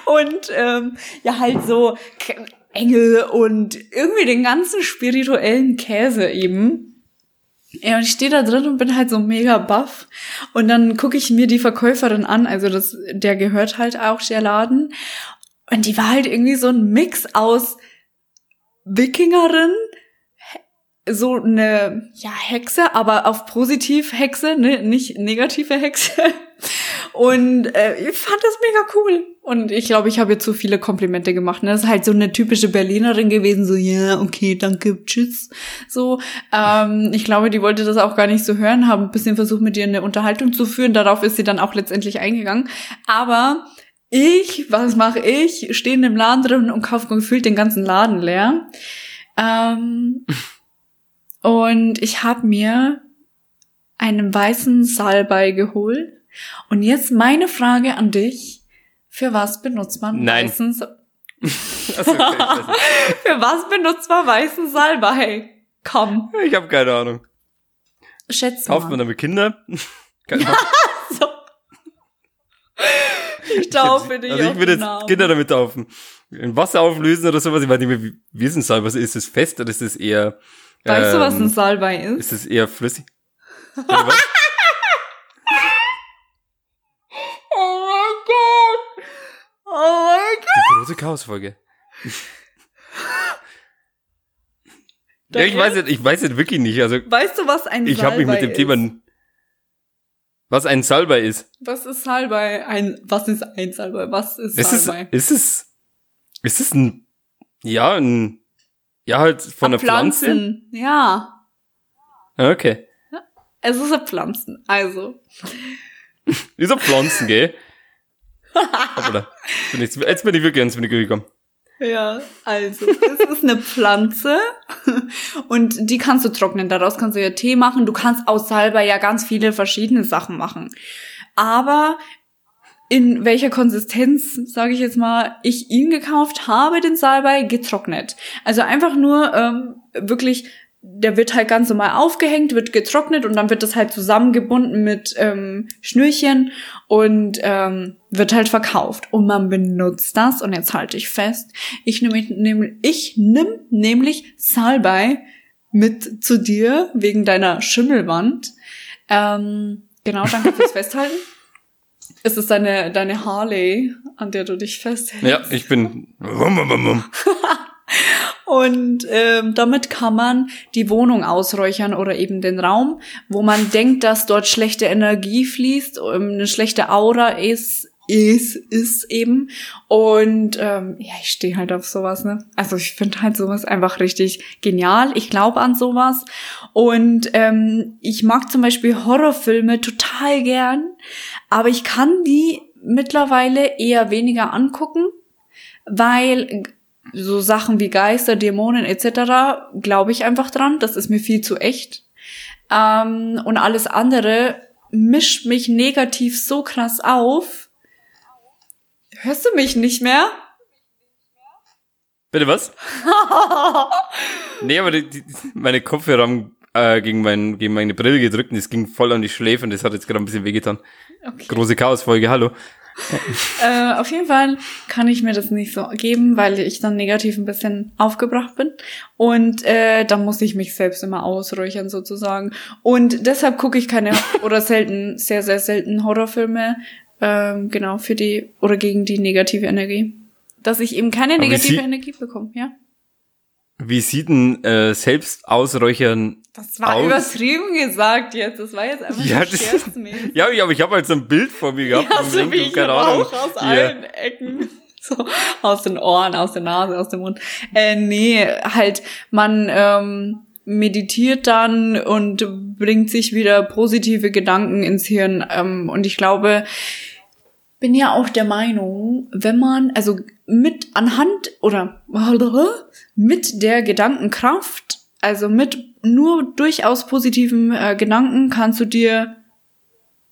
und ähm, ja, halt so Engel und irgendwie den ganzen spirituellen Käse eben. Ja, und ich stehe da drin und bin halt so mega baff. Und dann gucke ich mir die Verkäuferin an, also das, der gehört halt auch der Laden. Und die war halt irgendwie so ein Mix aus Wikingerin, so eine ja Hexe, aber auf positiv Hexe, ne, nicht negative Hexe. Und äh, ich fand das mega cool. Und ich glaube, ich habe ihr zu viele Komplimente gemacht. Ne? Das ist halt so eine typische Berlinerin gewesen, so, ja, okay, danke, tschüss. So, ähm, ich glaube, die wollte das auch gar nicht so hören, haben ein bisschen versucht, mit ihr eine Unterhaltung zu führen. Darauf ist sie dann auch letztendlich eingegangen. Aber ich, was mache ich? Stehe in dem Laden drin und kaufe gefühlt den ganzen Laden leer. Ähm, und ich habe mir einen weißen Salbei geholt. Und jetzt meine Frage an dich. Für was benutzt man Nein. weißen Sa Achso, okay, ich weiß Für was benutzt man weißen Salbei? Komm, ich habe keine Ahnung. schätz Kauft mal. man damit Kinder? Keine Ahnung. So. Ich taufe dich Also ich würde jetzt Namen. Kinder damit taufen. In Wasser auflösen oder sowas. Ich weiß nicht mehr, wie, wie ist ein Salbei? Ist es fest oder ist es eher... Weißt du, was ein ähm, Salbei ist? Ist es eher flüssig? Oh mein Gott! Oh mein Gott! Die große Chaosfolge. ja, ich weiß jetzt, ich weiß jetzt wirklich nicht. Also Weißt du, was ein ich Salbei habe mich mit dem ist? Thema, was ein Salbei ist. Was ist Salbei? Ein, was ist ein Salbei? Was ist Ist es, Salbei? ist es, ist es ein, ja, ein, ja halt von der Pflanze? Pflanzen. Ja. Ah, Okay. Es ist ein Pflanzen. Also. Dieser Pflanzen, gell? Hoppala. Jetzt bin ich, jetzt bin ich wirklich ins Menü gekommen. Ja, also, es ist eine Pflanze und die kannst du trocknen. Daraus kannst du ja Tee machen. Du kannst aus Salbei ja ganz viele verschiedene Sachen machen. Aber in welcher Konsistenz, sage ich jetzt mal, ich ihn gekauft habe, den Salbei getrocknet. Also einfach nur ähm, wirklich, der wird halt ganz normal aufgehängt, wird getrocknet und dann wird das halt zusammengebunden mit ähm, Schnürchen und ähm, wird halt verkauft. Und man benutzt das, und jetzt halte ich fest, ich nehme nehm, ich nimm nämlich Salbei mit zu dir wegen deiner Schimmelwand. Ähm, genau, danke fürs Festhalten. Es ist deine, deine Harley, an der du dich festhältst. Ja, ich bin. Und ähm, damit kann man die Wohnung ausräuchern oder eben den Raum, wo man denkt, dass dort schlechte Energie fließt, ähm, eine schlechte Aura ist, ist, ist eben. Und ähm, ja, ich stehe halt auf sowas, ne? Also ich finde halt sowas einfach richtig genial. Ich glaube an sowas. Und ähm, ich mag zum Beispiel Horrorfilme total gern, aber ich kann die mittlerweile eher weniger angucken, weil so Sachen wie Geister, Dämonen etc. glaube ich einfach dran. Das ist mir viel zu echt. Ähm, und alles andere mischt mich negativ so krass auf. Hörst du mich nicht mehr? Bitte was? nee, aber die, die, meine Kopfhörer haben äh, gegen, mein, gegen meine Brille gedrückt und es ging voll an die Schläfe und das hat jetzt gerade ein bisschen wehgetan. Okay. Große Chaosfolge, hallo. äh, auf jeden Fall kann ich mir das nicht so geben, weil ich dann negativ ein bisschen aufgebracht bin. Und äh, dann muss ich mich selbst immer ausräuchern sozusagen. Und deshalb gucke ich keine oder selten, sehr, sehr selten Horrorfilme. Ähm, genau, für die oder gegen die negative Energie. Dass ich eben keine negative Energie bekomme, ja. Wie sieht ein äh, selbst ausräuchern Das war aus? übertrieben gesagt jetzt. Das war jetzt einfach ja, das, ja, aber ich habe halt so ein Bild vor mir gehabt. Ja, so wie ich keine Ahnung. auch aus yeah. allen Ecken. So, aus den Ohren, aus der Nase, aus dem Mund. Äh, nee, halt, man ähm, meditiert dann und bringt sich wieder positive Gedanken ins Hirn. Ähm, und ich glaube, bin ja auch der Meinung, wenn man, also mit anhand oder mit der Gedankenkraft, also mit nur durchaus positiven äh, Gedanken kannst du dir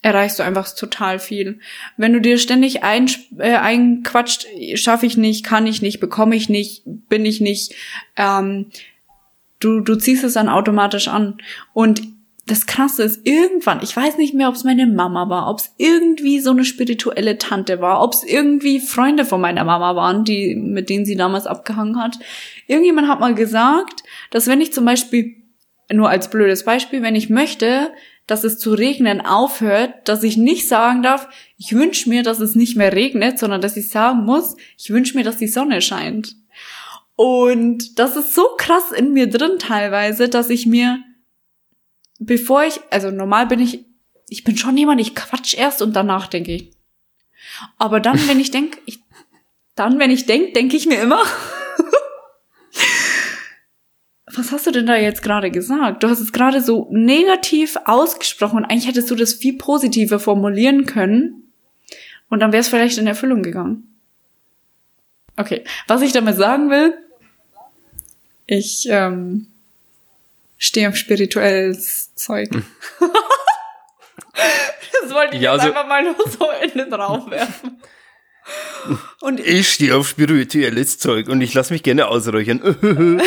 erreichst du einfach total viel. Wenn du dir ständig ein, äh, einquatscht, schaffe ich nicht, kann ich nicht, bekomme ich nicht, bin ich nicht, ähm, du, du ziehst es dann automatisch an. Und das Krasse ist, irgendwann, ich weiß nicht mehr, ob es meine Mama war, ob es irgendwie so eine spirituelle Tante war, ob es irgendwie Freunde von meiner Mama waren, die, mit denen sie damals abgehangen hat. Irgendjemand hat mal gesagt, dass wenn ich zum Beispiel, nur als blödes Beispiel, wenn ich möchte, dass es zu regnen aufhört, dass ich nicht sagen darf, ich wünsche mir, dass es nicht mehr regnet, sondern dass ich sagen muss, ich wünsche mir, dass die Sonne scheint. Und das ist so krass in mir drin teilweise, dass ich mir bevor ich, also normal bin ich, ich bin schon jemand, ich quatsch erst und danach denke ich. Aber dann, wenn ich denke, ich, dann, wenn ich denke, denke ich mir immer, was hast du denn da jetzt gerade gesagt? Du hast es gerade so negativ ausgesprochen und eigentlich hättest du das viel positiver formulieren können und dann wäre es vielleicht in Erfüllung gegangen. Okay, was ich damit sagen will, ich ähm, stehe auf spirituelles Zeug. Hm. das wollte ich ja, jetzt also, einfach mal nur so in den Raum werfen. Und ich stehe auf spirituelles Zeug und ich lasse mich gerne ausräuchern.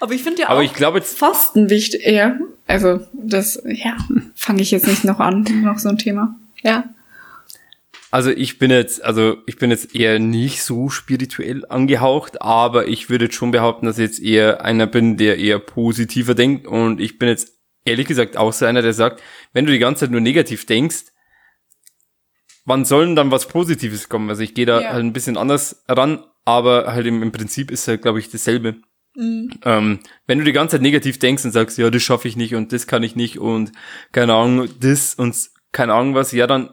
Aber ich finde ja Aber auch ich glaube, Fasten wichtig. Ja, also das, ja, fange ich jetzt nicht noch an, noch so ein Thema. Ja. Also ich bin jetzt, also ich bin jetzt eher nicht so spirituell angehaucht, aber ich würde schon behaupten, dass ich jetzt eher einer bin, der eher positiver denkt und ich bin jetzt ehrlich gesagt auch so einer, der sagt, wenn du die ganze Zeit nur negativ denkst, wann soll denn dann was Positives kommen? Also ich gehe da ja. halt ein bisschen anders ran, aber halt im, im Prinzip ist halt, glaube ich, dasselbe. Mhm. Ähm, wenn du die ganze Zeit negativ denkst und sagst, ja, das schaffe ich nicht und das kann ich nicht und keine Ahnung, das und keine Ahnung was, ja, dann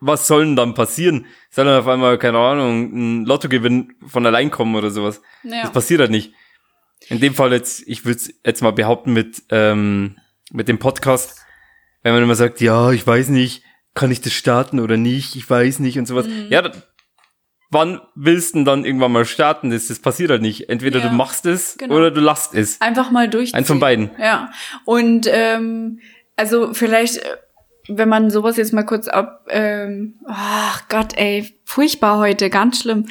was soll denn dann passieren? Soll dann auf einmal, keine Ahnung, ein Lottogewinn von allein kommen oder sowas? Ja. Das passiert halt nicht. In dem Fall jetzt, ich würde jetzt mal behaupten mit, ähm, mit dem Podcast, wenn man immer sagt, ja, ich weiß nicht, kann ich das starten oder nicht, ich weiß nicht und sowas. Mhm. Ja, da, wann willst du denn dann irgendwann mal starten? Das, das passiert halt nicht. Entweder ja, du machst es genau. oder du lasst es. Einfach mal durch. Eins von beiden. Ja. Und ähm, also vielleicht wenn man sowas jetzt mal kurz ab, ähm, ach Gott, ey, furchtbar heute, ganz schlimm.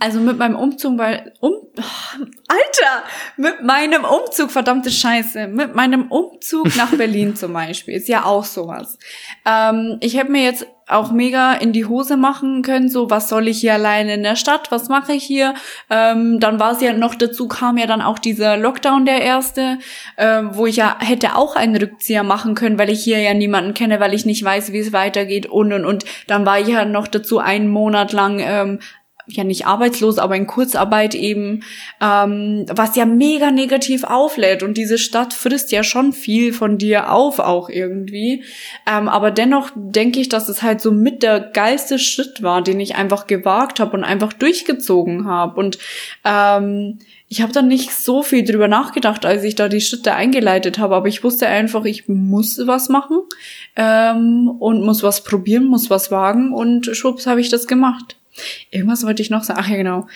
Also mit meinem Umzug, weil, um, Alter, mit meinem Umzug, verdammte Scheiße, mit meinem Umzug nach Berlin zum Beispiel, ist ja auch sowas. Ähm, ich hätte mir jetzt auch mega in die Hose machen können, so was soll ich hier alleine in der Stadt, was mache ich hier? Ähm, dann war es ja noch dazu, kam ja dann auch dieser Lockdown der erste, äh, wo ich ja hätte auch einen Rückzieher machen können, weil ich hier ja niemanden kenne, weil ich nicht weiß, wie es weitergeht und und und. Dann war ich ja noch dazu einen Monat lang ähm, ja nicht arbeitslos, aber in Kurzarbeit eben, ähm, was ja mega negativ auflädt. Und diese Stadt frisst ja schon viel von dir auf auch irgendwie. Ähm, aber dennoch denke ich, dass es halt so mit der geilste Schritt war, den ich einfach gewagt habe und einfach durchgezogen habe. Und ähm, ich habe dann nicht so viel drüber nachgedacht, als ich da die Schritte eingeleitet habe, aber ich wusste einfach, ich muss was machen ähm, und muss was probieren, muss was wagen und schwupps habe ich das gemacht. Irgendwas wollte ich noch sagen. Ach ja, genau.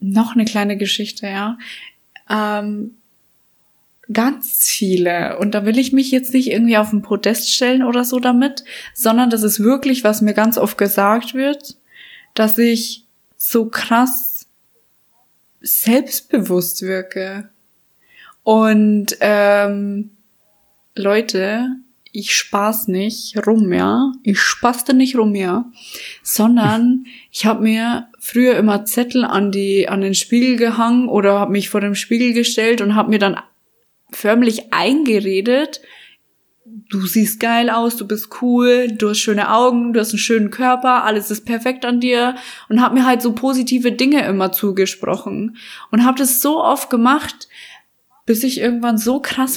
Noch eine kleine Geschichte, ja. Ähm, ganz viele. Und da will ich mich jetzt nicht irgendwie auf den Podest stellen oder so damit, sondern das ist wirklich, was mir ganz oft gesagt wird, dass ich so krass selbstbewusst wirke. Und ähm, Leute, ich spaß nicht rum, ja. Ich spaßte nicht rum, ja. Sondern ich habe mir früher immer Zettel an die an den Spiegel gehangen oder habe mich vor dem Spiegel gestellt und habe mir dann förmlich eingeredet, du siehst geil aus, du bist cool, du hast schöne Augen, du hast einen schönen Körper, alles ist perfekt an dir und habe mir halt so positive Dinge immer zugesprochen und habe das so oft gemacht, bis ich irgendwann so krass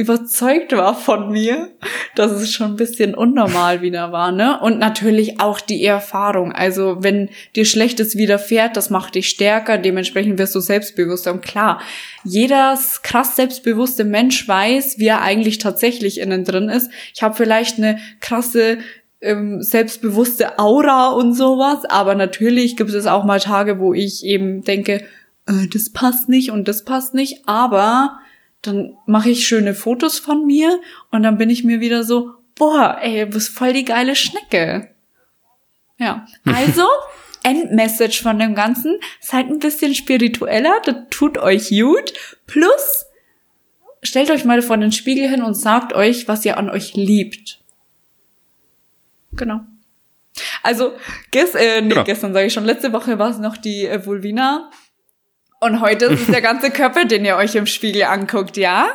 überzeugt war von mir, dass es schon ein bisschen unnormal wieder war, ne? Und natürlich auch die Erfahrung. Also, wenn dir Schlechtes widerfährt, das macht dich stärker, dementsprechend wirst du selbstbewusster. Und klar, jeder krass selbstbewusste Mensch weiß, wie er eigentlich tatsächlich innen drin ist. Ich habe vielleicht eine krasse ähm, selbstbewusste Aura und sowas, aber natürlich gibt es auch mal Tage, wo ich eben denke, äh, das passt nicht und das passt nicht, aber dann mache ich schöne Fotos von mir und dann bin ich mir wieder so, boah, ey, du bist voll die geile Schnecke. Ja, also Endmessage von dem Ganzen, seid ein bisschen spiritueller, das tut euch gut. Plus, stellt euch mal vor den Spiegel hin und sagt euch, was ihr an euch liebt. Genau. Also, gest, äh, nee, genau. gestern sage ich schon, letzte Woche war es noch die äh, Vulvina und heute ist es der ganze Körper, den ihr euch im Spiegel anguckt, ja?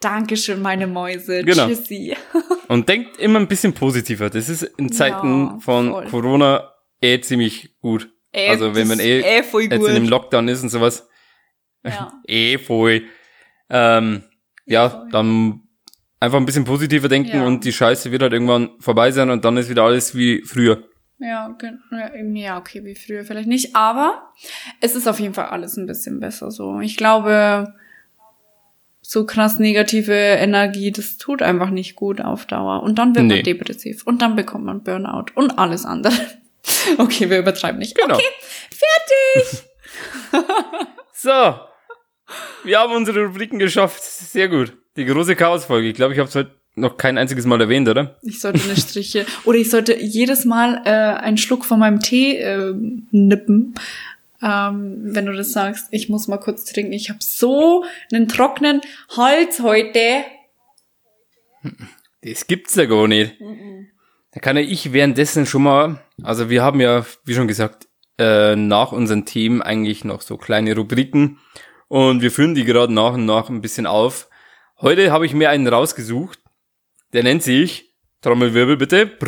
Dankeschön, meine Mäuse. Genau. Tschüssi. Und denkt immer ein bisschen positiver. Das ist in Zeiten ja, von voll. Corona eh ziemlich gut. Eh, also wenn man eh, eh jetzt gut. in dem Lockdown ist und sowas. Ja. eh voll. Ähm, eh ja, voll. dann einfach ein bisschen positiver denken ja. und die Scheiße wird halt irgendwann vorbei sein und dann ist wieder alles wie früher. Ja, ja, okay, wie früher vielleicht nicht, aber es ist auf jeden Fall alles ein bisschen besser so. Ich glaube, so krass negative Energie, das tut einfach nicht gut auf Dauer. Und dann wird nee. man depressiv und dann bekommt man Burnout und alles andere. Okay, wir übertreiben nicht. Genau. Okay, fertig! so. Wir haben unsere Rubriken geschafft. Sehr gut. Die große Chaos-Folge. Ich glaube, ich habe es heute noch kein einziges Mal erwähnt, oder? Ich sollte eine Striche. oder ich sollte jedes Mal äh, einen Schluck von meinem Tee äh, nippen. Ähm, wenn du das sagst, ich muss mal kurz trinken. Ich habe so einen trockenen Hals heute. Das gibt's ja gar nicht. Da kann ja ich währenddessen schon mal, also wir haben ja, wie schon gesagt, äh, nach unseren Themen eigentlich noch so kleine Rubriken und wir führen die gerade nach und nach ein bisschen auf. Heute habe ich mir einen rausgesucht, der nennt sich, Trommelwirbel bitte.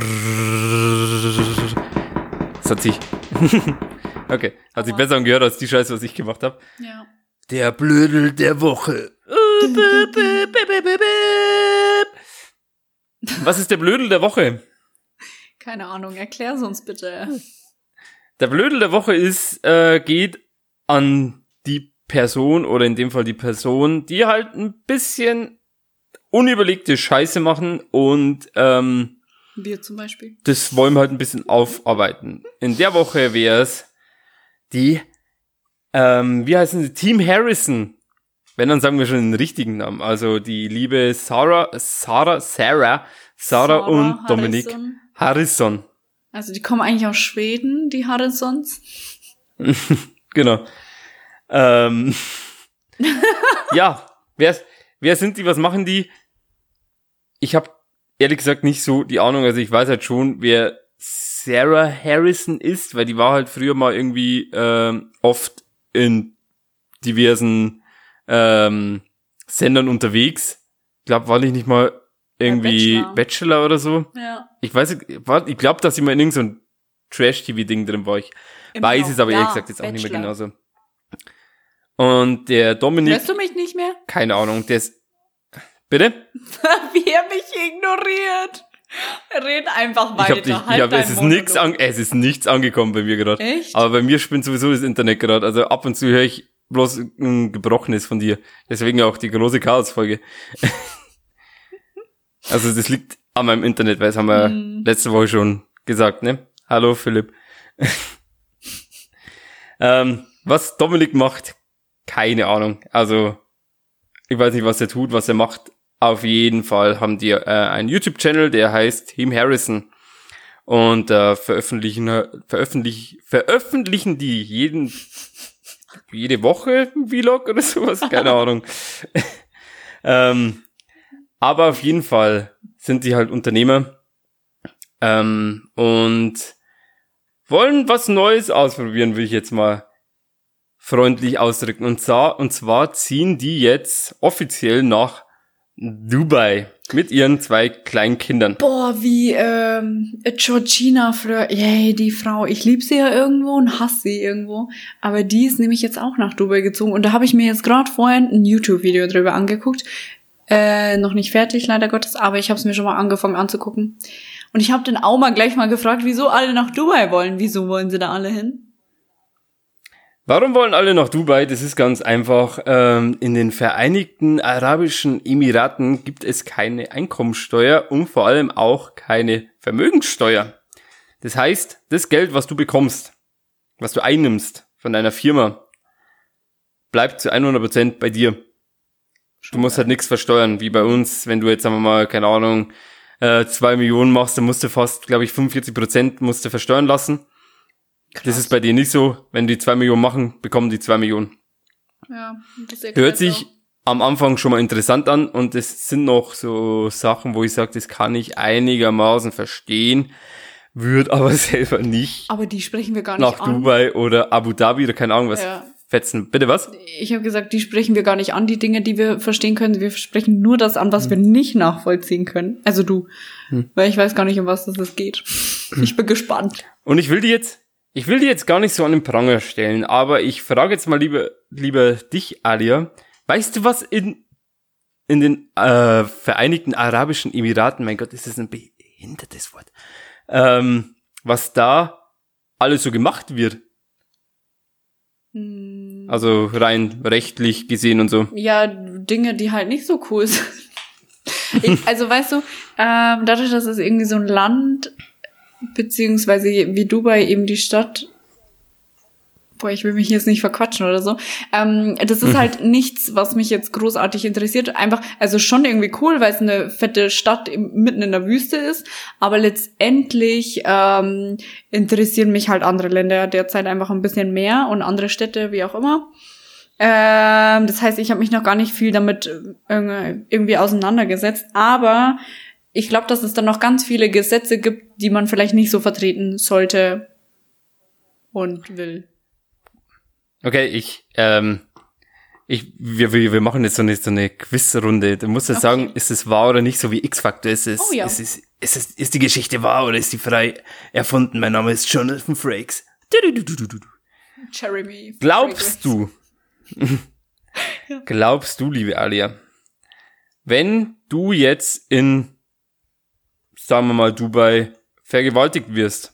Das hat sich, okay, hat sich besser angehört als die Scheiße, was ich gemacht habe. Ja. Der Blödel der Woche. Was ist der Blödel der Woche? Keine Ahnung, erklär's uns bitte. Der Blödel der Woche ist, äh, geht an die Person oder in dem Fall die Person, die halt ein bisschen unüberlegte Scheiße machen und ähm, wir zum Beispiel. Das wollen wir halt ein bisschen aufarbeiten. In der Woche wäre es die, ähm, wie heißen sie? Team Harrison. Wenn, dann sagen wir schon den richtigen Namen. Also die liebe Sarah, Sarah, Sarah, Sarah, Sarah und Dominik Harrison. Harrison. Also die kommen eigentlich aus Schweden, die Harrisons. genau. Ähm, ja, wer, wer sind die, was machen die? Ich habe ehrlich gesagt nicht so die Ahnung. Also ich weiß halt schon, wer Sarah Harrison ist, weil die war halt früher mal irgendwie ähm, oft in diversen ähm, Sendern unterwegs. Ich glaube, war ich nicht mal irgendwie Bachelor. Bachelor. oder so. Ja. Ich weiß, ich glaube, dass sie mal in irgendeinem Trash-TV-Ding drin war. Ich Immer weiß noch. es aber ja, ehrlich gesagt jetzt Bachelor. auch nicht mehr genauso. Und der Dominik. Hörst du mich nicht mehr? Keine Ahnung, der ist Bitte? Wie er mich ignoriert. Red einfach weiter. Ich hab, dich, ich hab, es, ist nix an, es ist nichts angekommen bei mir gerade. Echt? Aber bei mir spinnt sowieso das Internet gerade. Also ab und zu höre ich bloß ein Gebrochenes von dir. Deswegen auch die große Chaos-Folge. also das liegt an meinem Internet, weil das haben wir hm. letzte Woche schon gesagt, ne? Hallo Philipp. ähm, was Dominik macht, keine Ahnung. Also ich weiß nicht, was er tut, was er macht, auf jeden Fall haben die äh, einen YouTube-Channel, der heißt Him Harrison. Und äh, veröffentlichen, veröffentlich, veröffentlichen die jeden, jede Woche ein Vlog oder sowas, keine Ahnung. ähm, aber auf jeden Fall sind die halt Unternehmer ähm, und wollen was Neues ausprobieren, will ich jetzt mal freundlich ausdrücken. Und zwar, und zwar ziehen die jetzt offiziell nach Dubai mit ihren zwei kleinen Kindern. Boah, wie ähm, Georgina früher. Yay, die Frau. Ich lieb sie ja irgendwo und hasse sie irgendwo. Aber die ist nämlich jetzt auch nach Dubai gezogen. Und da habe ich mir jetzt gerade vorhin ein YouTube-Video drüber angeguckt. Äh, noch nicht fertig, leider Gottes, aber ich habe es mir schon mal angefangen anzugucken. Und ich habe den Auma gleich mal gefragt, wieso alle nach Dubai wollen. Wieso wollen sie da alle hin? Warum wollen alle nach Dubai? Das ist ganz einfach. Ähm, in den Vereinigten Arabischen Emiraten gibt es keine Einkommensteuer und vor allem auch keine Vermögenssteuer. Das heißt, das Geld, was du bekommst, was du einnimmst von deiner Firma, bleibt zu 100% bei dir. Du musst halt nichts versteuern, wie bei uns, wenn du jetzt, sagen wir mal, keine Ahnung, äh, zwei Millionen machst, dann musst du fast, glaube ich, 45 Prozent musst du versteuern lassen. Krass. Das ist bei dir nicht so. Wenn die zwei Millionen machen, bekommen die zwei Millionen. Ja, das Hört sich auch. am Anfang schon mal interessant an und es sind noch so Sachen, wo ich sage, das kann ich einigermaßen verstehen, würde aber selber nicht. Aber die sprechen wir gar nicht nach an. Nach Dubai oder Abu Dhabi oder keine Ahnung was ja. fetzen. Bitte was? Ich habe gesagt, die sprechen wir gar nicht an, die Dinge, die wir verstehen können. Wir sprechen nur das an, was hm. wir nicht nachvollziehen können. Also du. Hm. Weil ich weiß gar nicht, um was das geht. Hm. Ich bin gespannt. Und ich will die jetzt ich will die jetzt gar nicht so an den Pranger stellen, aber ich frage jetzt mal lieber, lieber dich, Alia. Weißt du, was in, in den äh, Vereinigten Arabischen Emiraten, mein Gott, ist das ein behindertes Wort, ähm, was da alles so gemacht wird? Hm. Also rein rechtlich gesehen und so. Ja, Dinge, die halt nicht so cool sind. ich, also weißt du, ähm, dadurch, dass es irgendwie so ein Land beziehungsweise wie Dubai eben die Stadt boah, ich will mich jetzt nicht verquatschen oder so. Ähm, das ist halt nichts, was mich jetzt großartig interessiert. Einfach, also schon irgendwie cool, weil es eine fette Stadt mitten in der Wüste ist. Aber letztendlich ähm, interessieren mich halt andere Länder derzeit einfach ein bisschen mehr und andere Städte, wie auch immer. Ähm, das heißt, ich habe mich noch gar nicht viel damit äh, irgendwie auseinandergesetzt. Aber ich glaube, dass es dann noch ganz viele Gesetze gibt, die man vielleicht nicht so vertreten sollte und will. Okay, ich, ähm, ich, wir, wir, wir machen jetzt so eine, so eine Quizrunde. Du musst jetzt okay. sagen, ist es wahr oder nicht, so wie X-Factor ist es. Oh, ja. ist, es ist, es, ist die Geschichte wahr oder ist die frei erfunden? Mein Name ist Jonathan Frakes. Jeremy. Glaubst du, glaubst du, liebe Alia, wenn du jetzt in sagen wir mal, Dubai vergewaltigt wirst.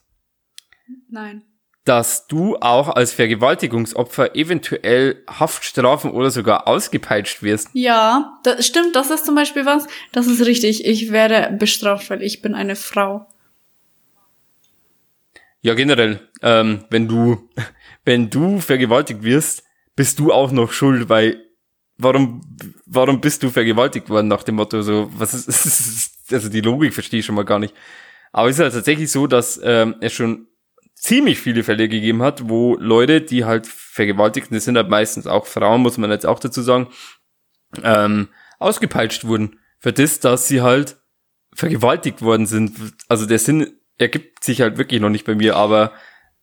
Nein. Dass du auch als Vergewaltigungsopfer eventuell Haftstrafen oder sogar ausgepeitscht wirst. Ja, das stimmt, das ist zum Beispiel was, das ist richtig. Ich werde bestraft, weil ich bin eine Frau. Ja, generell, ähm, wenn du, wenn du vergewaltigt wirst, bist du auch noch schuld, weil warum, warum bist du vergewaltigt worden nach dem Motto so, was ist, also die Logik verstehe ich schon mal gar nicht. Aber es ist halt tatsächlich so, dass ähm, es schon ziemlich viele Fälle gegeben hat, wo Leute, die halt vergewaltigt, das sind halt meistens auch Frauen, muss man jetzt auch dazu sagen, ähm, ausgepeitscht wurden für das, dass sie halt vergewaltigt worden sind. Also der Sinn ergibt sich halt wirklich noch nicht bei mir, aber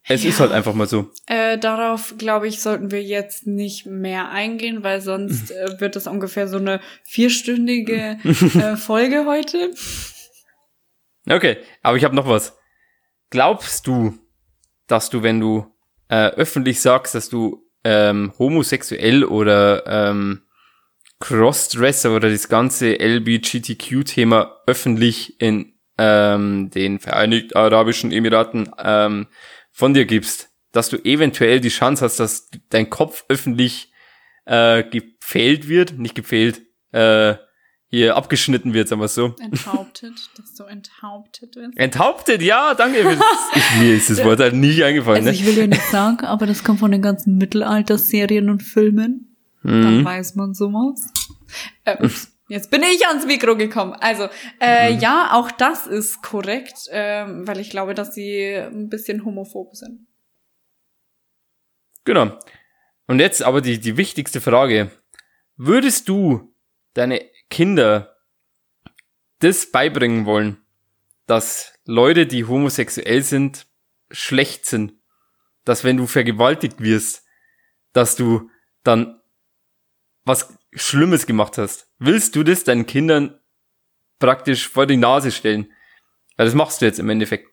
es ja. ist halt einfach mal so. Äh, darauf, glaube ich, sollten wir jetzt nicht mehr eingehen, weil sonst äh, wird das ungefähr so eine vierstündige äh, Folge heute. Okay, aber ich habe noch was. Glaubst du, dass du, wenn du äh, öffentlich sagst, dass du ähm, homosexuell oder ähm, Crossdresser oder das ganze LBGTQ-Thema öffentlich in ähm, den Vereinigten Arabischen Emiraten ähm, von dir gibst, dass du eventuell die Chance hast, dass dein Kopf öffentlich äh, gefällt wird, nicht gefällt, äh, hier abgeschnitten wird, sagen wir so. Enthauptet, dass du enthauptet wirst. Enthauptet, ja, danke. ich, mir ist das Wort halt nie eingefallen. Also ne? ich will ja nicht sagen, aber das kommt von den ganzen Mittelalterserien und Filmen. Mhm. Dann weiß man sowas. Äh, Jetzt bin ich ans Mikro gekommen. Also, äh, mhm. ja, auch das ist korrekt, äh, weil ich glaube, dass sie ein bisschen homophob sind. Genau. Und jetzt aber die, die wichtigste Frage. Würdest du deine Kinder das beibringen wollen, dass Leute, die homosexuell sind, schlecht sind? Dass wenn du vergewaltigt wirst, dass du dann was Schlimmes gemacht hast. Willst du das deinen Kindern praktisch vor die Nase stellen? Weil das machst du jetzt im Endeffekt.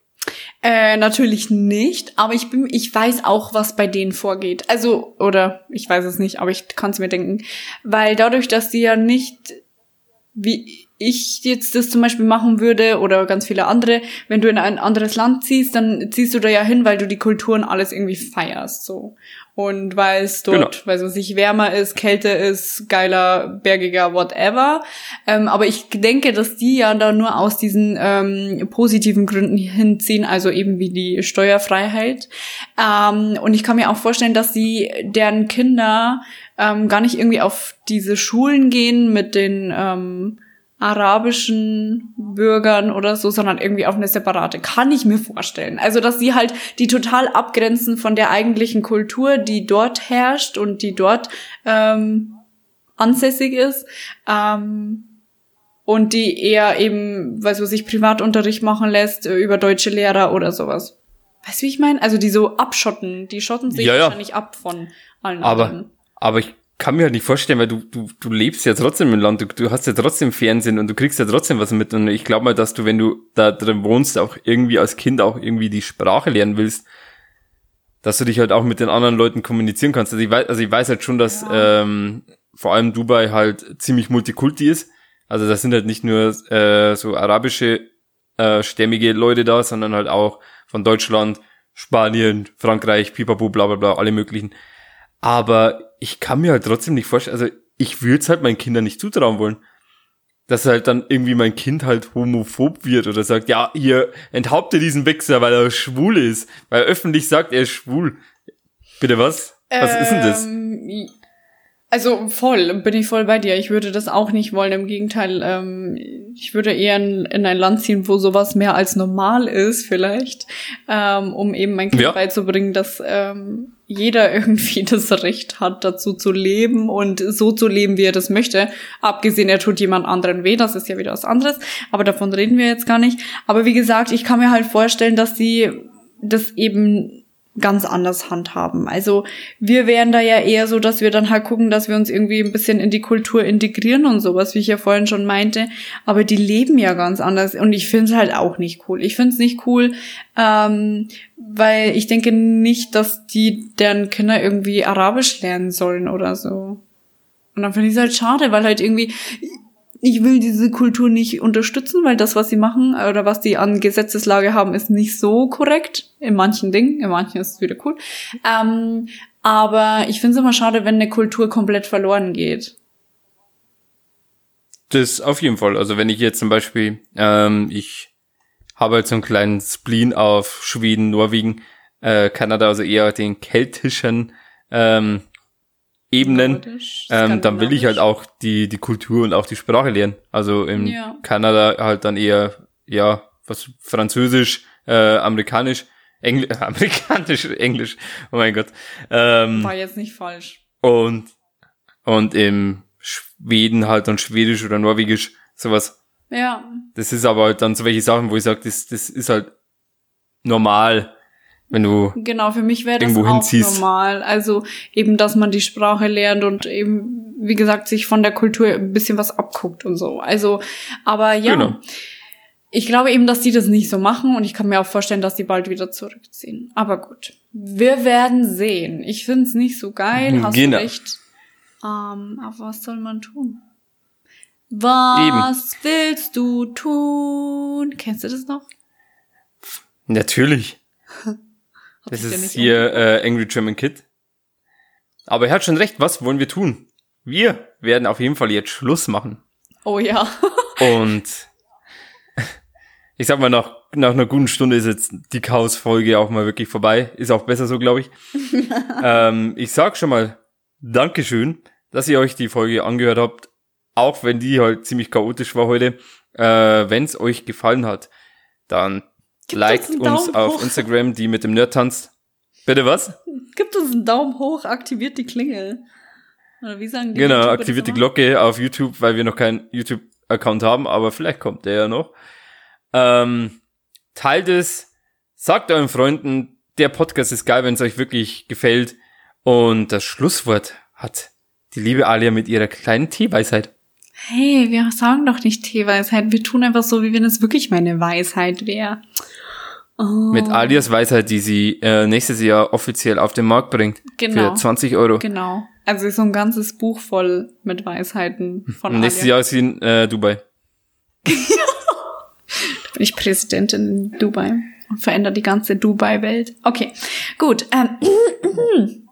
Äh, natürlich nicht, aber ich bin, ich weiß auch, was bei denen vorgeht. Also, oder ich weiß es nicht, aber ich kann es mir denken. Weil dadurch, dass sie ja nicht, wie ich jetzt das zum Beispiel machen würde oder ganz viele andere, wenn du in ein anderes Land ziehst, dann ziehst du da ja hin, weil du die Kulturen alles irgendwie feierst, so. Und weil es dort, genau. weil es sich wärmer ist, kälter ist, geiler, bergiger, whatever. Ähm, aber ich denke, dass die ja da nur aus diesen ähm, positiven Gründen hinziehen, also eben wie die Steuerfreiheit. Ähm, und ich kann mir auch vorstellen, dass sie deren Kinder ähm, gar nicht irgendwie auf diese Schulen gehen mit den ähm, arabischen Bürgern oder so, sondern irgendwie auf eine separate. Kann ich mir vorstellen. Also, dass sie halt die total abgrenzen von der eigentlichen Kultur, die dort herrscht und die dort ähm, ansässig ist. Ähm, und die eher eben, weiß was sich Privatunterricht machen lässt äh, über deutsche Lehrer oder sowas. Weißt du, wie ich meine? Also die so abschotten, die schotten sich ja, ja. wahrscheinlich ab von allen aber, anderen. Aber ich kann mir halt nicht vorstellen, weil du, du, du lebst ja trotzdem im Land, du, du hast ja trotzdem Fernsehen und du kriegst ja trotzdem was mit. Und ich glaube mal, dass du, wenn du da drin wohnst, auch irgendwie als Kind auch irgendwie die Sprache lernen willst, dass du dich halt auch mit den anderen Leuten kommunizieren kannst. Also ich weiß, also ich weiß halt schon, dass ja. ähm, vor allem Dubai halt ziemlich multikulti ist. Also das sind halt nicht nur äh, so arabische äh, stämmige Leute da, sondern halt auch von Deutschland, Spanien, Frankreich, Pipapo, bla bla bla, alle möglichen. Aber ich kann mir halt trotzdem nicht vorstellen, also ich würde es halt meinen Kindern nicht zutrauen wollen. Dass halt dann irgendwie mein Kind halt homophob wird oder sagt, ja, ihr enthauptet diesen Wichser, weil er schwul ist. Weil er öffentlich sagt, er ist schwul. Bitte was? Was ähm, ist denn das? Ähm, also voll, bin ich voll bei dir. Ich würde das auch nicht wollen. Im Gegenteil, ähm, ich würde eher in, in, ein Land ziehen, wo sowas mehr als normal ist, vielleicht, ähm, um eben mein Kind ja. beizubringen, dass ähm, jeder irgendwie das Recht hat, dazu zu leben und so zu leben, wie er das möchte. Abgesehen, er tut jemand anderen weh, das ist ja wieder was anderes. Aber davon reden wir jetzt gar nicht. Aber wie gesagt, ich kann mir halt vorstellen, dass sie das eben ganz anders handhaben. Also wir wären da ja eher so, dass wir dann halt gucken, dass wir uns irgendwie ein bisschen in die Kultur integrieren und sowas, wie ich ja vorhin schon meinte. Aber die leben ja ganz anders und ich finde es halt auch nicht cool. Ich finde es nicht cool, ähm, weil ich denke nicht, dass die deren Kinder irgendwie Arabisch lernen sollen oder so. Und dann finde ich es halt schade, weil halt irgendwie ich will diese Kultur nicht unterstützen, weil das, was sie machen oder was die an Gesetzeslage haben, ist nicht so korrekt. In manchen Dingen, in manchen ist es wieder cool. Ähm, aber ich finde es immer schade, wenn eine Kultur komplett verloren geht. Das auf jeden Fall. Also wenn ich jetzt zum Beispiel, ähm, ich habe halt so einen kleinen Spleen auf Schweden, Norwegen, äh, Kanada, also eher den keltischen ähm, Ebenen, ähm, dann will ich halt auch die, die Kultur und auch die Sprache lernen. Also in ja. Kanada halt dann eher, ja, was Französisch, äh, Amerikanisch, Engl Amerikanisch, Englisch, oh mein Gott. Ähm, War jetzt nicht falsch. Und, und im Schweden halt dann Schwedisch oder Norwegisch, sowas. Ja. Das ist aber halt dann so welche Sachen, wo ich sage, das, das ist halt normal wenn du genau für mich wäre das auch hinziehst. normal. Also eben dass man die Sprache lernt und eben wie gesagt sich von der Kultur ein bisschen was abguckt und so. Also aber ja genau. ich glaube eben dass die das nicht so machen und ich kann mir auch vorstellen dass die bald wieder zurückziehen. Aber gut wir werden sehen. Ich finde es nicht so geil. Hast genau. du recht? Ähm, aber was soll man tun? Was eben. willst du tun? Kennst du das noch? Natürlich das ist hier äh, Angry German Kid. Aber er hat schon recht, was wollen wir tun? Wir werden auf jeden Fall jetzt Schluss machen. Oh ja. Und ich sag mal, nach, nach einer guten Stunde ist jetzt die Chaos-Folge auch mal wirklich vorbei. Ist auch besser so, glaube ich. ähm, ich sag schon mal Dankeschön, dass ihr euch die Folge angehört habt. auch wenn die halt ziemlich chaotisch war heute. Äh, wenn es euch gefallen hat, dann Gibt liked uns einen uns Daumen auf hoch. Instagram, die mit dem Nerd tanzt. Bitte was? Gibt uns einen Daumen hoch, aktiviert die Klingel. Oder wie sagen die Genau, YouTuber aktiviert die? Glocke auf YouTube, weil wir noch keinen YouTube-Account haben, aber vielleicht kommt der ja noch. Ähm, teilt es, sagt euren Freunden, der Podcast ist geil, wenn es euch wirklich gefällt. Und das Schlusswort hat die liebe Alia mit ihrer kleinen Teeweisheit. Hey, wir sagen doch nicht Teeweisheit. Wir tun einfach so, wie wenn es wirklich meine Weisheit wäre. Oh, Mit Alias Weisheit, die sie äh, nächstes Jahr offiziell auf den Markt bringt. Genau. Für 20 Euro. Genau. Also so ein ganzes Buch voll mit Weisheiten von Und nächstes Alia. Jahr ist sie in äh, Dubai. bin ich Präsidentin in Dubai und verändere die ganze Dubai-Welt. Okay, gut. Ähm,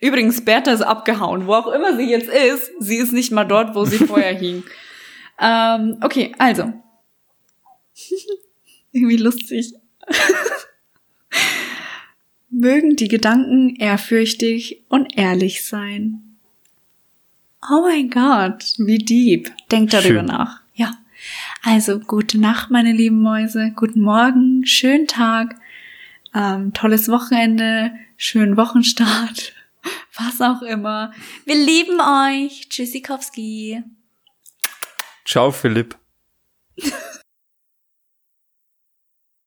Übrigens, Bertha ist abgehauen. Wo auch immer sie jetzt ist, sie ist nicht mal dort, wo sie vorher hing. Ähm, okay, also. Irgendwie lustig. Mögen die Gedanken ehrfürchtig und ehrlich sein. Oh mein Gott, wie deep. Denkt darüber Schön. nach. Ja. Also, gute Nacht, meine lieben Mäuse. Guten Morgen, schönen Tag, ähm, tolles Wochenende, schönen Wochenstart, was auch immer. Wir lieben euch. Tschüssikowski. Ciao, Philipp.